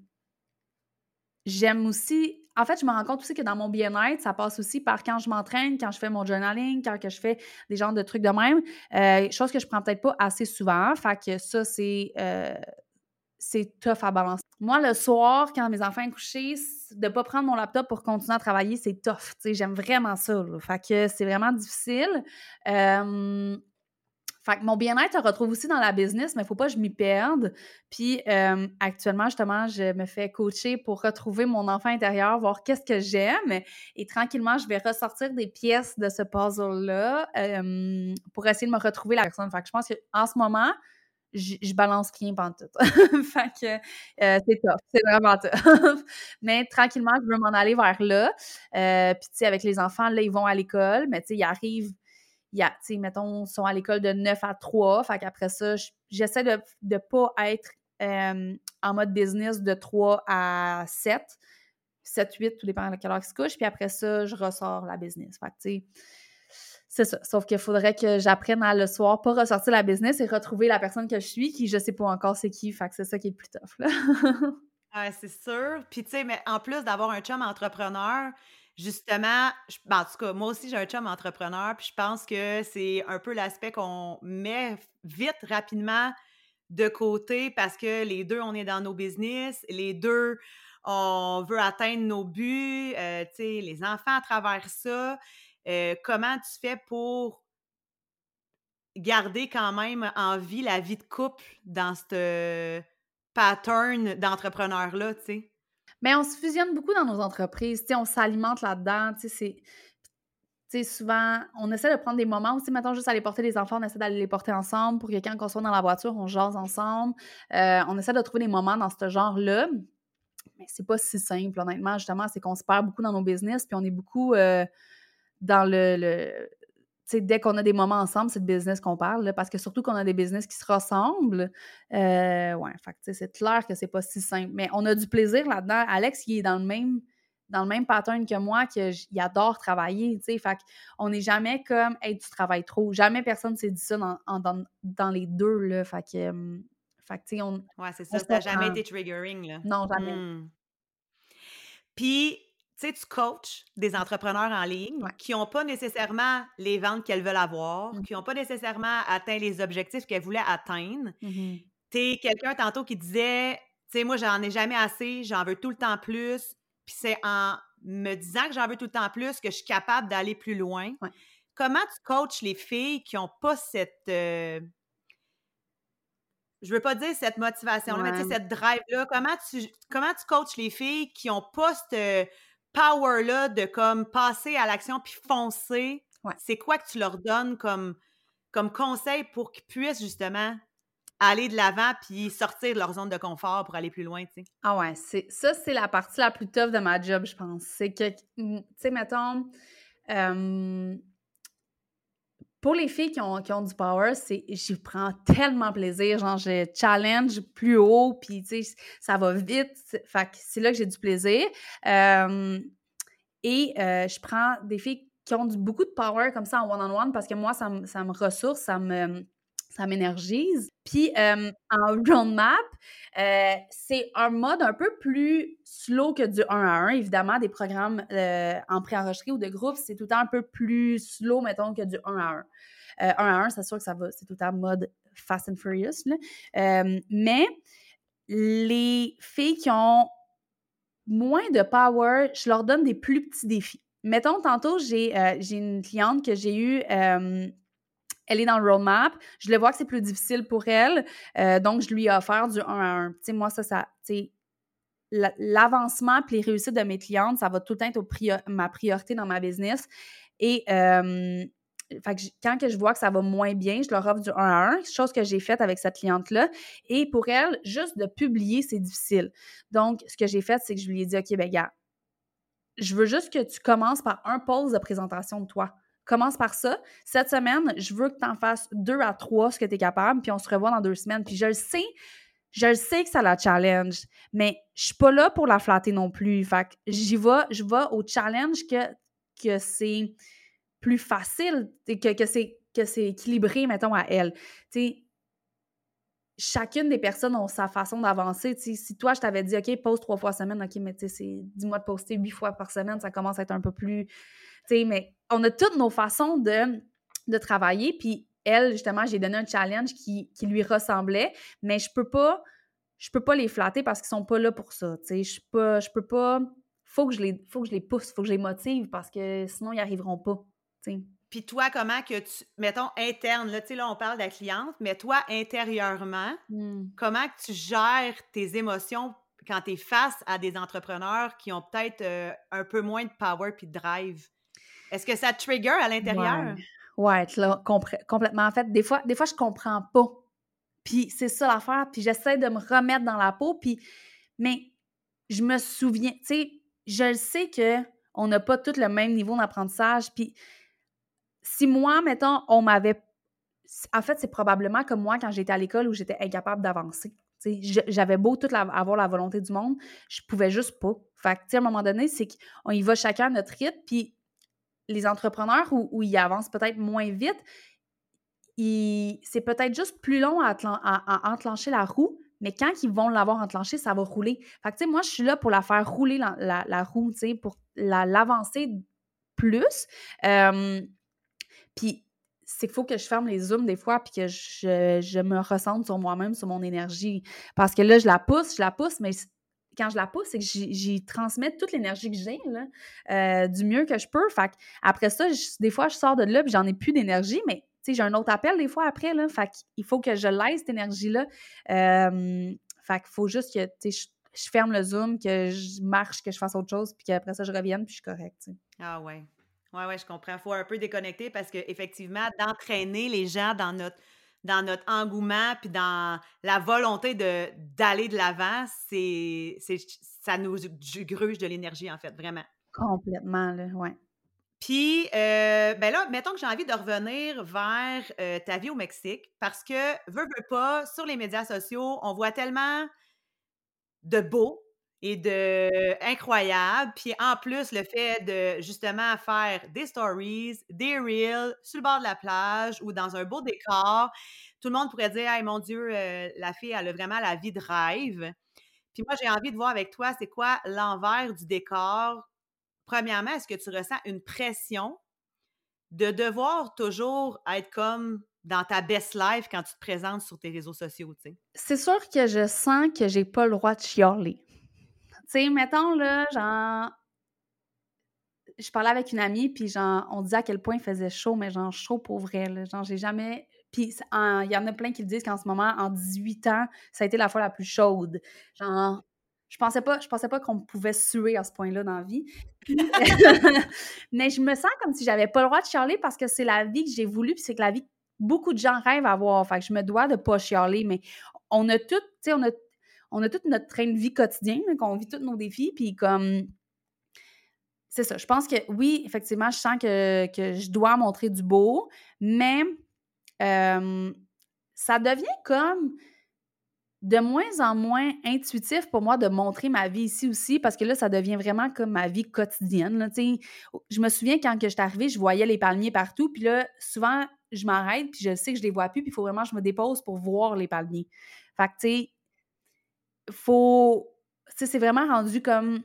J'aime aussi. En fait, je me rends compte aussi que dans mon bien-être, ça passe aussi par quand je m'entraîne, quand je fais mon journaling, quand que je fais des genres de trucs de même. Euh, chose que je prends peut-être pas assez souvent. Fait que ça, c'est. Euh, c'est tough à balancer. Moi, le soir, quand mes enfants sont couchés, de pas prendre mon laptop pour continuer à travailler, c'est tough. J'aime vraiment ça. Fait que c'est vraiment difficile. Euh, fait que mon bien-être se retrouve aussi dans la business, mais il faut pas que je m'y perde. Puis euh, actuellement, justement, je me fais coacher pour retrouver mon enfant intérieur, voir qu'est-ce que j'aime. Et tranquillement, je vais ressortir des pièces de ce puzzle-là euh, pour essayer de me retrouver la personne. Fait que je pense qu'en ce moment, je, balance rien pendant tout. fait que euh, c'est top, c'est vraiment top. mais tranquillement, je veux m'en aller vers là. Puis, tu sais, avec les enfants, là, ils vont à l'école, mais tu sais, ils arrivent y a, tu sais, mettons, sont à l'école de 9 à 3. Fait qu'après ça, j'essaie de ne pas être en mode business de 3 à 7. 7, 8, tout dépend de quelle heure ils se couchent. Puis après ça, je ressors la business. Fait que, tu sais, c'est ça. Sauf qu'il faudrait que j'apprenne à le soir, pas ressortir la business et retrouver la personne que je suis, qui je sais pas encore c'est qui. Fait que c'est ça qui est le plus tough, là. ah, c'est sûr. Puis, tu sais, mais en plus d'avoir un chum entrepreneur, Justement, ben, en tout cas, moi aussi, j'ai un chum entrepreneur, puis je pense que c'est un peu l'aspect qu'on met vite, rapidement de côté parce que les deux, on est dans nos business, les deux, on veut atteindre nos buts, euh, tu sais, les enfants à travers ça. Euh, comment tu fais pour garder quand même en vie la vie de couple dans ce pattern d'entrepreneur-là, tu sais? Mais on se fusionne beaucoup dans nos entreprises. on s'alimente là-dedans. C'est souvent, on essaie de prendre des moments aussi, maintenant juste aller porter les enfants, on essaie d'aller les porter ensemble pour que quand on soit dans la voiture, on jase ensemble. Euh, on essaie de trouver des moments dans ce genre-là. Mais c'est pas si simple, honnêtement, justement, c'est qu'on se perd beaucoup dans nos business, puis on est beaucoup euh, dans le, dès qu'on a des moments ensemble, c'est de business qu'on parle, parce que surtout qu'on a des business qui se ressemblent, euh, ouais, c'est clair que c'est pas si simple. Mais on a du plaisir là-dedans. Alex, il est dans le même dans le même pattern que moi, qu'il adore travailler, tu sais. Fait on n'est jamais comme, hey, tu travailles trop. Jamais personne s'est dit ça dans, dans, les deux, là. Fait que, fait tu sais, on. Ouais, c'est ça. Ça n'a jamais été triggering, là. Non, jamais. Mmh. Puis, sais, tu coaches des entrepreneurs en ligne qui n'ont pas nécessairement les ventes qu'elles veulent avoir, mmh. qui n'ont pas nécessairement atteint les objectifs qu'elles voulaient atteindre. Mmh tu es quelqu'un tantôt qui disait, tu sais, moi, j'en ai jamais assez, j'en veux tout le temps plus. Puis c'est en me disant que j'en veux tout le temps plus que je suis capable d'aller plus loin. comment tu coaches les filles qui n'ont pas cette. Euh, je veux pas dire cette motivation-là, mais cette drive-là? Comment tu, comment tu coaches les filles qui n'ont pas cette power-là de comme passer à l'action puis foncer? C'est quoi que tu leur donnes comme, comme conseil pour qu'ils puissent justement aller de l'avant puis sortir de leur zone de confort pour aller plus loin, tu sais? Ah ouais, c'est ça, c'est la partie la plus tough de ma job, je pense. C'est que, tu sais, mettons, pour les filles qui ont, qui ont du power, c'est j'y prends tellement plaisir. Genre, je challenge plus haut, puis tu sais, ça va vite. Fait c'est là que j'ai du plaisir. et euh, je prends des filles qui ont du, beaucoup de power comme ça en one-on-one parce que moi, ça, ça me ressource, ça me ça m'énergise. Puis en roadmap, euh, c'est un mode un peu plus slow que du 1 à 1. Évidemment, des programmes euh, en préenregistré ou de groupe, c'est tout le temps un peu plus slow, mettons, que du 1 à 1. 1 euh, à 1, c'est sûr que ça va, c'est tout le mode Fast and Furious. mais les filles qui ont moins de power, je leur donne des plus petits défis. Mettons, tantôt, j'ai une cliente que j'ai eue elle est dans le roadmap. Je le vois que c'est plus difficile pour elle. Euh, donc, je lui ai offert du 1 à 1. Tu sais, moi, ça, ça, tu l'avancement et les réussites de mes clientes, ça va tout le temps être ma priorité dans ma business. Et euh, quand que je vois que ça va moins bien, je leur offre du 1 à 1, chose que j'ai faite avec cette cliente-là. Et pour elle, juste de publier, c'est difficile. Donc, ce que j'ai fait, c'est que je lui ai dit, OK, ben gars, je veux juste que tu commences par un pause de présentation de toi. Commence par ça. Cette semaine, je veux que tu en fasses deux à trois ce que tu es capable, puis on se revoit dans deux semaines. Puis je le sais, je le sais que ça la challenge, mais je suis pas là pour la flatter non plus. Fait que j'y vais, je vais au challenge que, que c'est plus facile, que, que c'est que c'est équilibré, mettons, à elle. Tu chacune des personnes a sa façon d'avancer. Si toi, je t'avais dit, OK, pose trois fois par semaine, OK, mais dis-moi de poster huit fois par semaine, ça commence à être un peu plus mais on a toutes nos façons de, travailler. Puis elle, justement, j'ai donné un challenge qui, lui ressemblait, mais je peux pas, je peux pas les flatter parce qu'ils sont pas là pour ça. Je peux, peux pas. Faut que je les, faut que je les pousse, faut que je les motive parce que sinon ils arriveront pas. Puis toi, comment que tu, mettons, interne, là, tu sais, là, on parle de la cliente, mais toi, intérieurement, mmh. comment que tu gères tes émotions quand tu es face à des entrepreneurs qui ont peut-être euh, un peu moins de power puis de drive? Est-ce que ça trigger à l'intérieur? Ouais, là, complètement. En fait, des fois, des fois, je comprends pas. Puis c'est ça l'affaire. Puis j'essaie de me remettre dans la peau. Puis, mais je me souviens, tu sais, je le sais qu'on n'a pas tous le même niveau d'apprentissage. Puis si moi, mettons, on m'avait. En fait, c'est probablement comme moi quand j'étais à l'école où j'étais incapable d'avancer. J'avais beau avoir la volonté du monde, je pouvais juste pas. Fait que, à un moment donné, c'est qu'on y va chacun à notre rythme, puis les entrepreneurs où, ils avancent peut-être moins vite, c'est peut-être juste plus long à, enclencher la roue, mais quand ils vont l'avoir enclenché, ça va rouler. Fait tu sais, moi, je suis là pour la faire rouler, la, roue, tu sais, pour l'avancer plus. Puis, c'est qu'il faut que je ferme les zooms des fois, puis que je, me ressente sur moi-même, sur mon énergie. Parce que là, je la pousse, je la pousse, mais quand je la pousse, c'est que j'y transmets toute l'énergie que j'ai, euh, du mieux que je peux. Fait après ça, des fois, je sors de là, puis j'en ai plus d'énergie, mais j'ai un autre appel des fois après, là. Fait il faut que je laisse cette énergie-là. Euh, fait qu'il faut juste que, je, je, ferme le Zoom, que je marche, que je fasse autre chose, puis qu'après ça, je revienne, puis je suis correcte, Ah ouais. Ouais, ouais, je comprends. Il faut un peu déconnecter parce qu'effectivement, d'entraîner les gens dans notre dans notre engouement puis dans la volonté de d'aller de l'avant, c'est ça nous gruge de l'énergie en fait, vraiment. Complètement là, ouais. Puis, euh, ben là, mettons que j'ai envie de revenir vers euh, ta vie au Mexique parce que, veux, veux pas, sur les médias sociaux, on voit tellement de beau, et de incroyable. Puis en plus, le fait de justement faire des stories, des reels sur le bord de la plage ou dans un beau décor, tout le monde pourrait dire Hey mon Dieu, euh, la fille, elle a vraiment la vie de rêve. Puis moi, j'ai envie de voir avec toi, c'est quoi l'envers du décor? Premièrement, est-ce que tu ressens une pression de devoir toujours être comme dans ta best life quand tu te présentes sur tes réseaux sociaux? C'est sûr que je sens que j'ai pas le droit de chialer. Tu sais, mettons, là, genre, je parlais avec une amie, puis genre, on disait à quel point il faisait chaud, mais genre chaud pour vrai. Là. Genre, j'ai jamais. Puis il y en a plein qui disent qu'en ce moment, en 18 ans, ça a été la fois la plus chaude. Genre, je pensais pas, je pensais pas qu'on pouvait suer à ce point-là dans la vie. mais je me sens comme si j'avais pas le droit de chialer parce que c'est la vie que j'ai voulu, puis c'est que la vie que beaucoup de gens rêvent avoir. Fait que je me dois de pas chialer, mais on a tout, tu sais, on a, on a toute notre train de vie quotidien, qu'on vit tous nos défis, puis comme c'est ça. Je pense que oui, effectivement, je sens que, je dois montrer du beau, mais ça devient comme de moins en moins intuitif pour moi de montrer ma vie ici aussi, parce que là, ça devient vraiment comme ma vie quotidienne. Je me souviens quand que j'étais arrivée, je voyais les palmiers partout, puis là, souvent, je m'arrête, puis je sais que je les vois plus, puis il faut vraiment que je me dépose pour voir les palmiers. Fait que, tu sais, faut... c'est vraiment rendu comme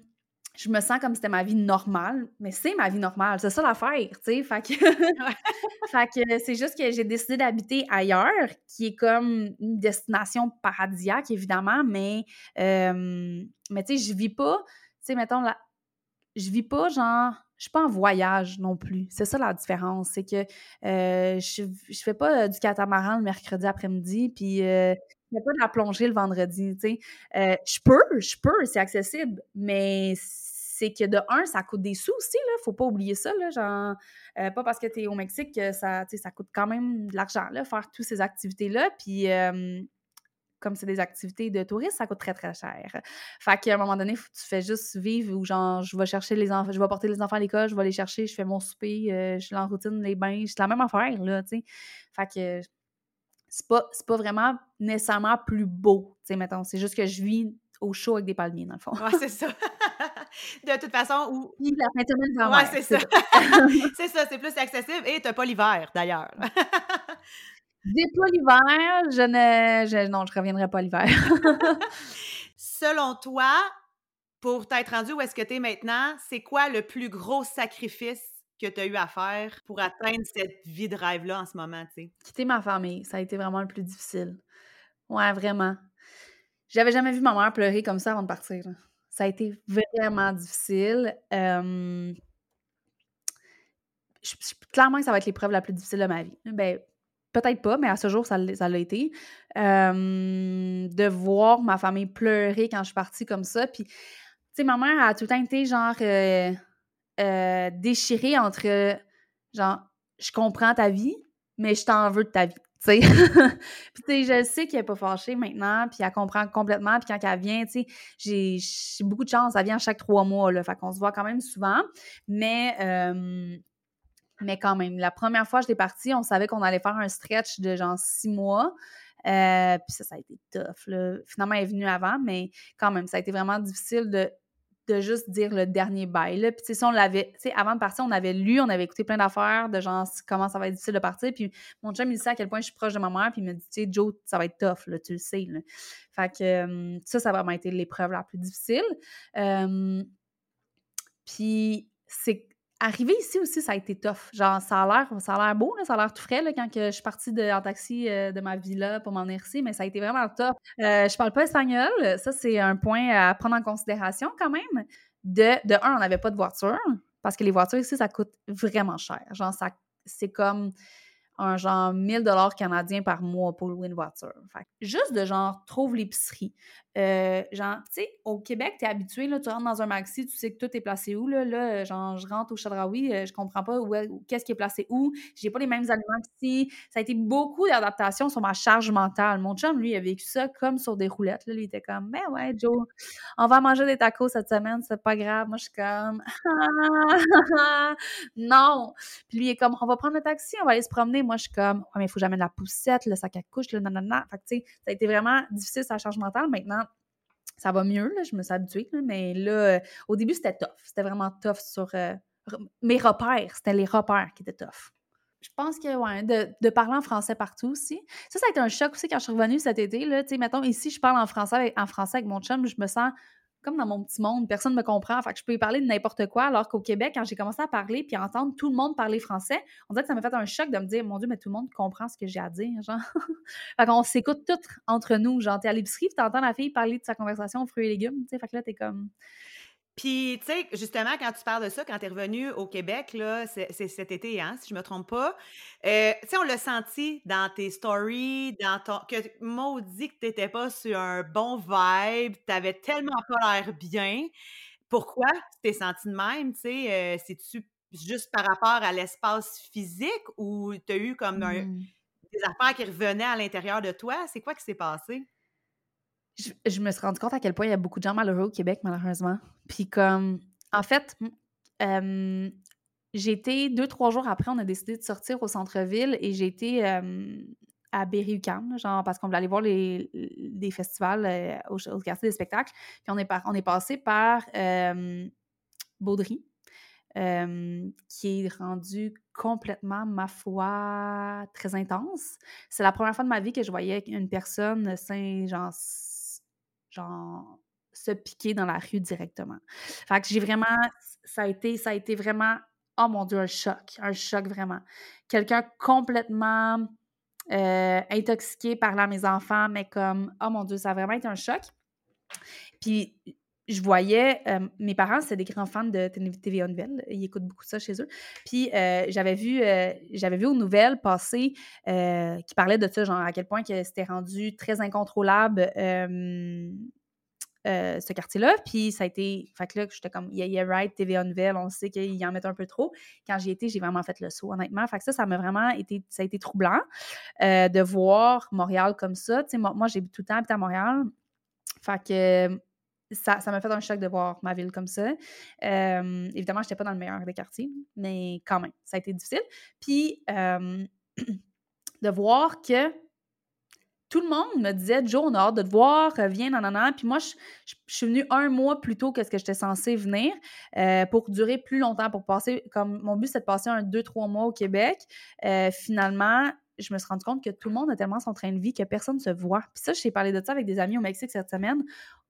je me sens comme si c'était ma vie normale, mais c'est ma vie normale, c'est ça l'affaire, tu sais. Fait que, fait que c'est juste que j'ai décidé d'habiter ailleurs, qui est comme une destination paradisiaque, évidemment, mais, mais tu sais, je vis pas, tu sais, mettons, je vis pas genre, je suis pas en voyage non plus. C'est ça la différence, c'est que je, je fais pas du catamaran le mercredi après-midi, puis fais pas de la plongée le vendredi, tu sais. je peux, je peux, c'est accessible, mais c'est que de un, ça coûte des sous aussi, là. Faut pas oublier ça, là. Genre, euh, pas parce que tu es au Mexique que ça, ça coûte quand même de l'argent, là, faire toutes ces activités-là. Puis, comme c'est des activités de tourisme, ça coûte très, très cher. Fait qu'à un moment donné, tu fais juste vivre ou genre, je vais chercher les enfants, je vais porter les enfants à l'école, je vais les chercher, je fais mon souper, euh, je suis en routine, les bains, c'est la même affaire, là, tu sais. Fait que c'est pas, pas vraiment nécessairement plus beau, tu sais, mettons. C'est juste que je vis au chaud avec des palmiers, dans le fond. Ouais, c'est ça. de toute façon, où. la fin de semaine Ouais, c'est ça. c'est ça, c'est plus accessible et t'as pas l'hiver, d'ailleurs. J'ai pas l'hiver, je ne. Je... Non, je reviendrai pas l'hiver. Selon toi, pour t'être rendu où est-ce que tu es maintenant, c'est quoi le plus gros sacrifice que tu as eu à faire pour atteindre cette vie de rêve-là en ce moment, tu sais? Quitter ma famille, ça a été vraiment le plus difficile. Ouais, vraiment. J'avais jamais vu ma mère pleurer comme ça avant de partir. Ça a été vraiment difficile. clairement ça va être l'épreuve la plus difficile de ma vie. Ben, peut-être pas, mais à ce jour, ça l'a été. de voir ma famille pleurer quand je suis partie comme ça. Puis, tu sais, ma mère a tout le temps été genre euh, euh, déchirée entre genre, je comprends ta vie, mais je t'en veux de ta vie. puis tu sais, je sais qu'elle n'est pas fâchée maintenant, puis elle comprend complètement, puis quand elle vient, tu sais, j'ai beaucoup de chance, elle vient chaque trois mois, là, fait qu'on se voit quand même souvent, mais, mais quand même, la première fois que j'étais partie, on savait qu'on allait faire un stretch de genre six mois, euh, puis ça, ça a été tough, là. Finalement, elle est venue avant, mais quand même, ça a été vraiment difficile de de juste dire le dernier bail. Là. Puis, tu sais, on l'avait, tu sais, avant de partir, on avait lu, on avait écouté plein d'affaires de genre comment ça va être difficile de partir. Puis, mon chum, il sait à quel point je suis proche de ma mère. Puis, il me dit, tu sais, Joe, ça va être tough, là, tu le sais. Fait que ça, ça a vraiment été l'épreuve la plus difficile. puis, c'est Arriver ici aussi, ça a été tough. Genre, ça a l'air, ça a l'air beau, ça a l'air tout frais quand je suis partie en taxi euh, de ma villa pour m'en mais ça a été vraiment tough. Euh, je parle pas espagnol, ça c'est un point à prendre en considération quand même. De, de un, on n'avait pas de voiture, parce que les voitures ici, ça coûte vraiment cher. Genre, ça, c'est comme un genre 1000 dollars canadiens par mois pour louer une voiture. Juste de genre, trouve l'épicerie. Euh, genre, tu sais, au Québec, tu es habitué, là, tu rentres dans un maxi, tu sais que tout est placé où, là, là genre, je rentre au Chadraoui, euh, je comprends pas où, qu'est-ce qui est placé où, j'ai pas les mêmes aliments qu'ici. Ça a été beaucoup d'adaptation sur ma charge mentale. Mon chum, lui, a vécu ça comme sur des roulettes, là, lui, il était comme, mais ouais, Joe, on va manger des tacos cette semaine, c'est pas grave. Moi, je suis comme, non! Puis lui, il est comme, on va prendre le taxi, on va aller se promener. Moi, je suis comme, ouais, mais il faut jamais de la poussette, le sac à couche, le nanana. Fait que, tu sais, ça a été vraiment difficile, sa charge mentale. Maintenant, ça va mieux, là, je me suis habituée, mais là, au début, c'était tough. C'était vraiment tough sur euh, mes repères. C'était les repères qui étaient tough. Je pense que, ouais, de, parler en français partout aussi. Ça, ça a été un choc aussi quand je suis revenue cet été. Là, mettons, ici, je parle en français, en français avec mon chum, je me sens comme dans mon petit monde, personne ne me comprend. Fait que je peux parler de n'importe quoi, alors qu'au Québec, quand j'ai commencé à parler puis à entendre tout le monde parler français, on dirait que ça m'a fait un choc de me dire, mon Dieu, mais tout le monde comprend ce que j'ai à dire, genre. fait qu'on s'écoute toutes entre nous. Genre, t'es à l'épicerie, tu entends la fille parler de sa conversation aux fruits et légumes, tu sais. Fait que là, t'es comme. Puis, tu sais, justement, quand tu parles de ça, quand tu es revenu au Québec, là, c'est cet été, hein, si je me trompe pas, euh, tu sais, on l'a senti dans tes stories, dans ton que maudit que tu pas sur un bon vibe, tu avais tellement pas l'air bien. Pourquoi tu t'es senti de même, tu sais? euh, C'est-tu juste par rapport à l'espace physique ou tu as eu comme un- Mmh. des affaires qui revenaient à l'intérieur de toi? C'est quoi qui s'est passé? Je me suis rendu compte à quel point il y a beaucoup de gens malheureux au Québec, malheureusement. Puis comme en fait, hem, j'ai été 2-3 jours après, on a décidé de sortir au centre-ville et j'ai été, hem, à Berry-UQAM, genre parce qu'on voulait aller voir les festivals, heu, au quartier des spectacles. Puis on est passé par, hem, Baudry, qui est rendu complètement, ma foi, très intense. C'est la première fois de ma vie que je voyais une personne, sain genre genre se piquer dans la rue directement. Fait que j'ai vraiment ça a été ça a été vraiment, oh mon Dieu, un choc, un choc vraiment. Quelqu'un complètement, heu, intoxiqué parlant à mes enfants, mais comme, oh mon Dieu, ça a vraiment été un choc. Puis je voyais, hem, mes parents, c'est des grands fans de TV TVA Nouvelles. Ils écoutent beaucoup ça chez eux. Puis, heu, j'avais vu, heu, j'avais vu aux nouvelles passer, qui parlaient de ça, genre à quel point que c'était rendu très incontrôlable, ce quartier-là. Puis ça a été fait que là, j'étais comme: «Yeah, yeah, right, TVA Nouvelles, on sait qu'ils en mettent un peu trop». Quand j'y étais, j'ai vraiment fait le saut, honnêtement. Fait que ça, ça m'a vraiment été ça a été troublant, de voir Montréal comme ça. Tu sais, moi moi, j'ai tout le temps habité à Montréal. Fait que ça ça m'a fait un choc de voir ma ville comme ça. Évidemment, j'étais pas dans le meilleur des quartiers, mais quand même, ça a été difficile. Puis, de voir que tout le monde me disait: «Jo, on a hâte de te voir, viens, nanana». Puis moi, je je je suis venue un mois plus tôt que ce que j'étais censée venir, heu, pour durer plus longtemps, pour passer comme mon but, c'est de passer un 2-3 mois au Québec. Heu, finalement, je me suis rendu compte que tout le monde a tellement son train de vie que personne ne se voit. Puis ça, j'ai parlé de ça avec des amis au Mexique cette semaine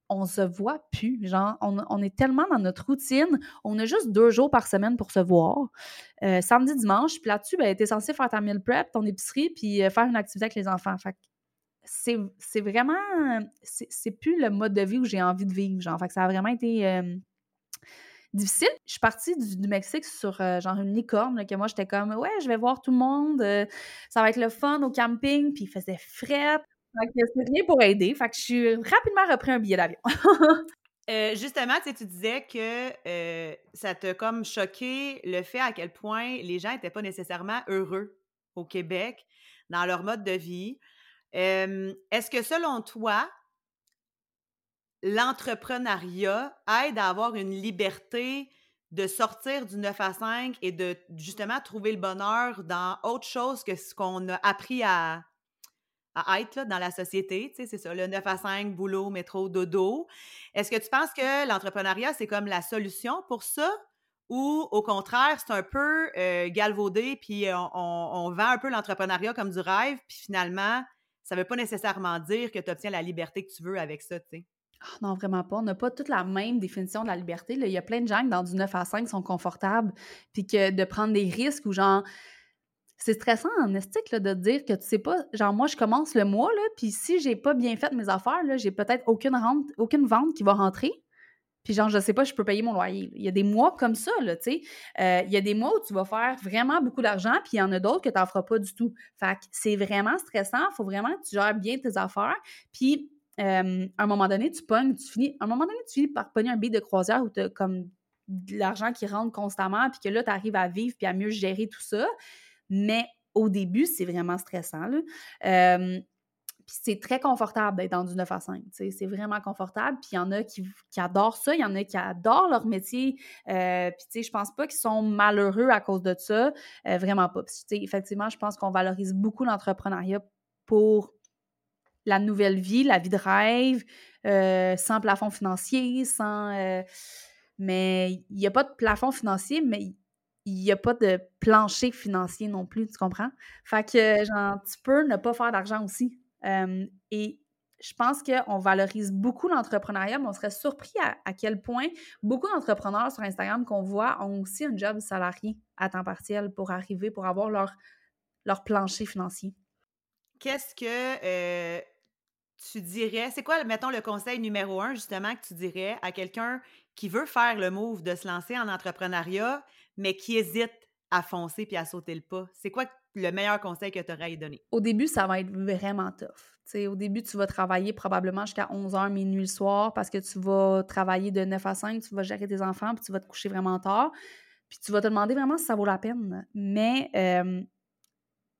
on se voit plus. Genre, on, est tellement dans notre routine, on a juste deux jours par semaine pour se voir. Euh, samedi, dimanche, puis là-dessus, ben, tu es censé faire ta meal prep, ton épicerie, puis euh, faire une activité avec les enfants. Fait c'est vraiment. C'est plus le mode de vie où j'ai envie de vivre. Genre, ça a vraiment été. Euh, difficile. Je suis partie du, Mexique sur genre une licorne, que moi j'étais comme ouais, je vais voir tout le monde, ça va être le fun au camping, puis il faisait fret. C'est rien pour aider. Fait que je suis rapidement repris un billet d'avion. Euh, justement, tu sais, tu disais que euh, ça t'a comme choqué le fait à quel point les gens n'étaient pas nécessairement heureux au Québec dans leur mode de vie. Est-ce que selon toi, l'entrepreneuriat aide à avoir une liberté de sortir du 9 à 5 et de justement trouver le bonheur dans autre chose que ce qu'on a appris à, être là, dans la société. Tu sais, c'est ça, le 9 à 5, boulot, métro, dodo. Est-ce que tu penses que l'entrepreneuriat, c'est comme la solution pour ça? Ou au contraire, c'est un peu euh, galvaudé, puis on, vend un peu l'entrepreneuriat comme du rêve, puis finalement, ça ne veut pas nécessairement dire que tu obtiens la liberté que tu veux avec ça, tu sais? Oh non, vraiment pas. On n'a pas toute la même définition de la liberté. Il y a plein de gens qui, dans du 9 à 5, sont confortables, puis que de prendre des risques ou genre, c'est stressant en estique là, de dire que tu sais pas, genre moi je commence le mois, puis si j'ai pas bien fait mes affaires, j'ai peut-être aucune, rente, aucune vente qui va rentrer. Puis genre, je sais pas, je peux payer mon loyer. Il y a des mois comme ça, là, tu sais. Euh, il y a des mois où tu vas faire vraiment beaucoup d'argent, puis il y en a d'autres que tu n'en feras pas du tout. Fait que c'est vraiment stressant. Il faut vraiment que tu gères bien tes affaires. Puis, à un moment donné, tu pognes, tu finis... À un moment donné, tu finis par pogner un billet de croisière où tu as comme de l'argent qui rentre constamment, puis que là, tu arrives à vivre, puis à mieux gérer tout ça. Mais au début, c'est vraiment stressant. Là. Puis c'est très confortable d'être dans du 9 à 5. C'est vraiment confortable. Puis il y en a qui, qui, adorent ça, il y en a qui adorent leur métier. Euh, puis tu sais, je pense pas qu'ils sont malheureux à cause de ça. Euh, vraiment pas. Effectivement, je pense qu'on valorise beaucoup l'entrepreneuriat pour la nouvelle vie, la vie de rêve, euh, sans plafond financier, sans. Euh, mais il n'y a pas de plafond financier, mais il n'y a pas de plancher financier non plus, tu comprends? Fait que, genre, tu peux ne pas faire d'argent aussi. Et je pense qu'on valorise beaucoup l'entrepreneuriat, mais on serait surpris à, à quel point beaucoup d'entrepreneurs sur Instagram qu'on voit ont aussi un job salarié à temps partiel pour arriver, pour avoir leur, leur plancher financier. Qu'est-ce que euh, tu dirais, c'est quoi, mettons, le conseil numéro un, justement, que tu dirais à quelqu'un qui veut faire le move de se lancer en entrepreneuriat, mais qui hésite à foncer puis à sauter le pas? C'est quoi le meilleur conseil que tu aurais à donner? Au début, ça va être vraiment tough. au début, tu vas travailler probablement jusqu'à 11h, minuit le soir parce que tu vas travailler de 9 à 5, tu vas gérer tes enfants, puis tu vas te coucher vraiment tard. Puis tu vas te demander vraiment si ça vaut la peine. Mais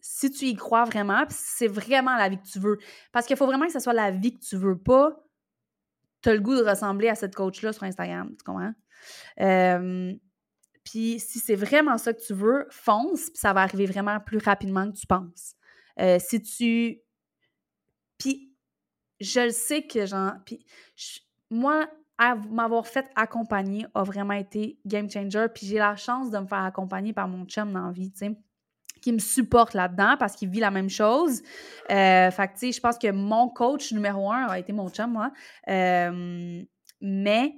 si tu y crois vraiment, c'est vraiment la vie que tu veux. Parce qu'il faut vraiment que ce soit la vie que tu veux pas. Tu as le goût de ressembler à cette coach-là sur Instagram, tu comprends? puis si c'est vraiment ça que tu veux, fonce, puis ça va arriver vraiment plus rapidement que tu penses. Euh, si tu. Puis je le sais que, genre. Puis moi, m'avoir fait accompagner a vraiment été game changer. Puis j'ai la chance de me faire accompagner par mon chum dans la vie, tu sais qui me supporte là-dedans parce qu'il vit la même chose. Euh, fait que, tu sais, je pense que mon coach numéro un a été mon chum, moi. Euh, mais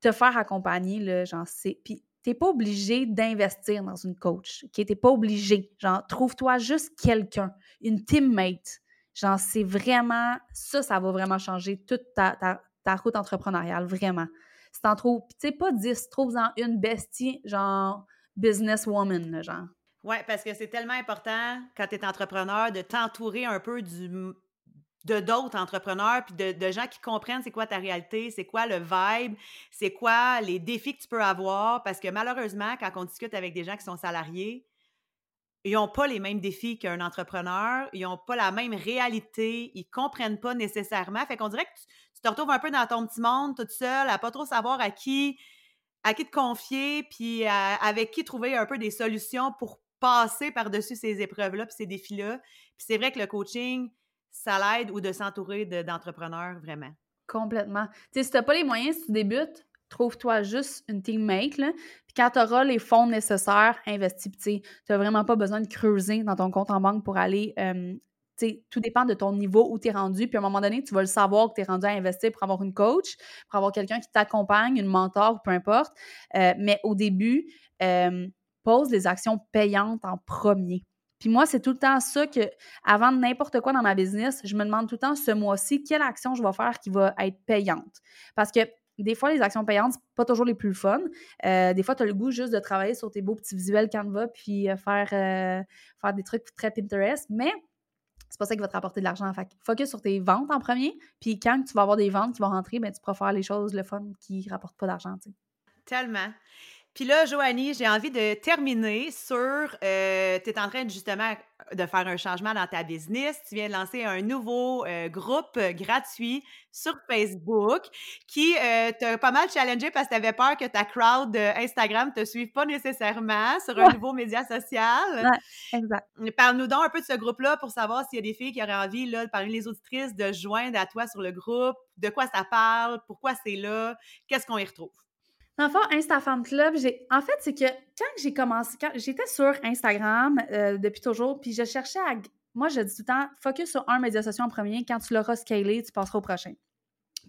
te faire accompagner, là, j'en sais. Puis, t'es pas obligé d'investir dans une coach, OK? T'es pas obligé. Genre, trouve-toi juste quelqu'un, une teammate. Genre, c'est vraiment... Ça, ça va vraiment changer toute ta, ta, route entrepreneuriale, vraiment. Si t'en trouves... tu sais, pas 10, trouve-en une bestie, genre businesswoman, genre. Oui, parce que c'est tellement important quand tu es entrepreneur de t'entourer un peu du, de d'autres entrepreneurs, puis de, de, gens qui comprennent c'est quoi ta réalité, c'est quoi le vibe, c'est quoi les défis que tu peux avoir, parce que malheureusement, quand on discute avec des gens qui sont salariés, ils n'ont pas les mêmes défis qu'un entrepreneur, ils n'ont pas la même réalité, ils comprennent pas nécessairement. Fait qu'on dirait que tu, te retrouves un peu dans ton petit monde, toute seule, à pas trop savoir à qui à qui te confier, puis avec qui trouver un peu des solutions pour passer par-dessus ces épreuves-là, puis ces défis-là. Puis c'est vrai que le coaching, ça l'aide ou de s'entourer d'entrepreneurs, vraiment. Complètement. Tu sais, si tu n'as pas les moyens, si tu débutes, trouve-toi juste une teammate, là. Puis quand tu auras les fonds nécessaires, investis. Tu n'as vraiment pas besoin de creuser dans ton compte en banque pour aller. sais, tout dépend de ton niveau où tu es rendu. Puis à un moment donné, tu vas le savoir que tu es rendu à investir pour avoir une coach, pour avoir quelqu'un qui t'accompagne, une mentor, peu importe. Euh, mais au début, pose les actions payantes en premier. Puis moi, c'est tout le temps ça que, avant n'importe quoi dans ma business, je me demande tout le temps ce mois-ci, quelle action je vais faire qui va être payante? Parce que des fois, les actions payantes, c'est pas toujours les plus fun. Euh, des fois, tu as le goût juste de travailler sur tes beaux petits visuels Canva puis euh, faire, euh, faire des trucs très Pinterest, mais c'est pas ça qui va te rapporter de l'argent. Focus sur tes ventes en premier, puis quand tu vas avoir des ventes qui vont rentrer, ben, tu pourras faire les choses, le fun, qui rapportent pas d'argent. Tellement. Puis là, Joanie, j'ai envie de terminer sur, euh, tu es en train justement de faire un changement dans ta business. Tu viens de lancer un nouveau euh, groupe gratuit sur Facebook qui euh, t'a pas mal challengé parce que tu avais peur que ta crowd Instagram ne te suive pas nécessairement sur un nouveau média social. Ouais, exact. Parle-nous donc un peu de ce groupe-là pour savoir s'il y a des filles qui auraient envie, là, parmi les auditrices, de joindre à toi sur le groupe, de quoi ça parle, pourquoi c'est là, qu'est-ce qu'on y retrouve? Dans le fond, InstaFam Club. En fait, c'est que quand j'ai commencé, quand j'étais sur Instagram euh, depuis toujours, puis je cherchais à. Moi, je dis tout le temps, focus sur un média social en premier. Quand tu l'auras scalé, tu passeras au prochain.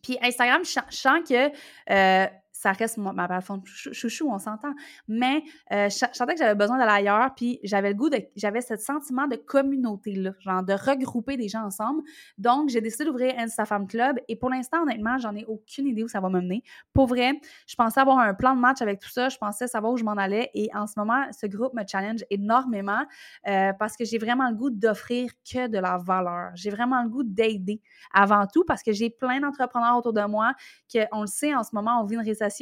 Puis Instagram, je sens que euh, ça reste ma plateforme chouchou, on s'entend. Mais euh, je, sentais que j'avais besoin d'aller ailleurs, puis j'avais le goût de, j'avais ce sentiment de communauté-là, genre de regrouper des gens ensemble. Donc, j'ai décidé d'ouvrir InstaFam Club, et pour l'instant, honnêtement, j'en ai aucune idée où ça va me mener. Pour vrai, je pensais avoir un plan de match avec tout ça, je pensais savoir où je m'en allais, et en ce moment, ce groupe me challenge énormément euh, parce que j'ai vraiment le goût d'offrir que de la valeur. J'ai vraiment le goût d'aider avant tout parce que j'ai plein d'entrepreneurs autour de moi qu'on le sait, en ce moment, on vit une récession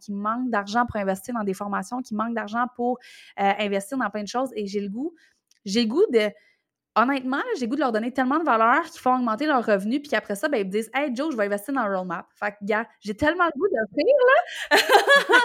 qui, manquent d'argent pour investir dans des formations, qui manquent d'argent pour euh, investir dans plein de choses. Et j'ai le goût, j'ai le goût de honnêtement, j'ai le goût de leur donner tellement de valeur qu'ils font augmenter leurs revenus, puis après ça, ben, ils me disent Hey Joe, je vais investir dans Rollmap. Fait que, gars, j'ai tellement le goût d'offrir,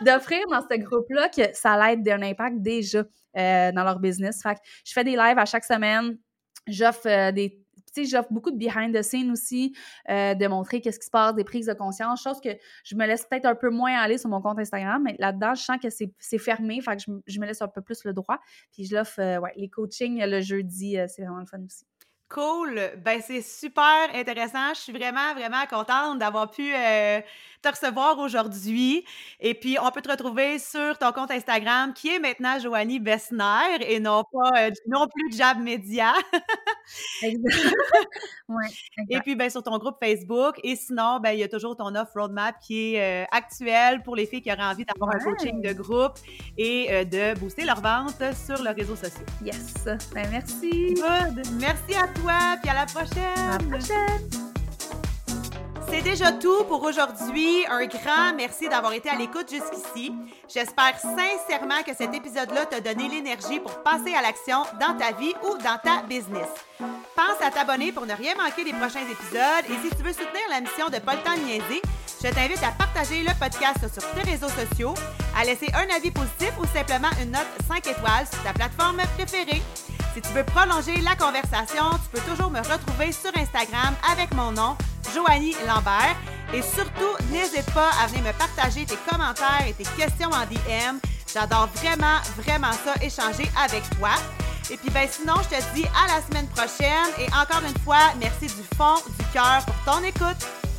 d'offrir dans ce groupe-là que ça l'aide d'un impact déjà euh, dans leur business. Fait que je fais des lives à chaque semaine. J'offre euh, des tu sais, j'offre beaucoup de behind the scenes aussi, euh, de montrer qu'est-ce qui se passe, des prises de conscience, chose que je me laisse peut-être un peu moins aller sur mon compte Instagram, mais là-dedans, je sens que c'est fermé, fait que je, me laisse un peu plus le droit. Puis je l'offre, euh, ouais, les coachings le jeudi, euh, c'est vraiment le fun aussi. Cool. Ben, c'est super intéressant. Je suis vraiment, vraiment contente d'avoir pu te recevoir aujourd'hui. Et puis, on peut te retrouver sur ton compte Instagram qui est maintenant Joanie Bessner et non pas euh, non plus Jab Media. exact. ouais, Et puis, ben, sur ton groupe Facebook. Et sinon, ben, il y a toujours ton offre roadmap qui est euh, actuelle pour les filles qui auraient envie d'avoir un coaching de groupe et euh, de booster leur vente sur leurs réseaux sociaux. Yes. Ben, merci. Good. Merci à toi. Puis à la prochaine. À la prochaine. C'est déjà tout pour aujourd'hui. Un grand merci d'avoir été à l'écoute jusqu'ici. J'espère sincèrement que cet épisode-là t'a donné l'énergie pour passer à l'action dans ta vie ou dans ta business. Pense à t'abonner pour ne rien manquer des prochains épisodes et si tu veux soutenir la mission de temps de je t'invite à partager le podcast sur tes réseaux sociaux, à laisser un avis positif ou simplement une note 5 étoiles sur ta plateforme préférée. Si tu veux prolonger la conversation, tu peux toujours me retrouver sur Instagram avec mon nom, Joanie Lambert. Et surtout, n'hésite pas à venir me partager tes commentaires et tes questions en DM. J'adore vraiment, vraiment ça, échanger avec toi. Et puis, ben, sinon, je te dis à la semaine prochaine. Et encore une fois, merci du fond du cœur pour ton écoute.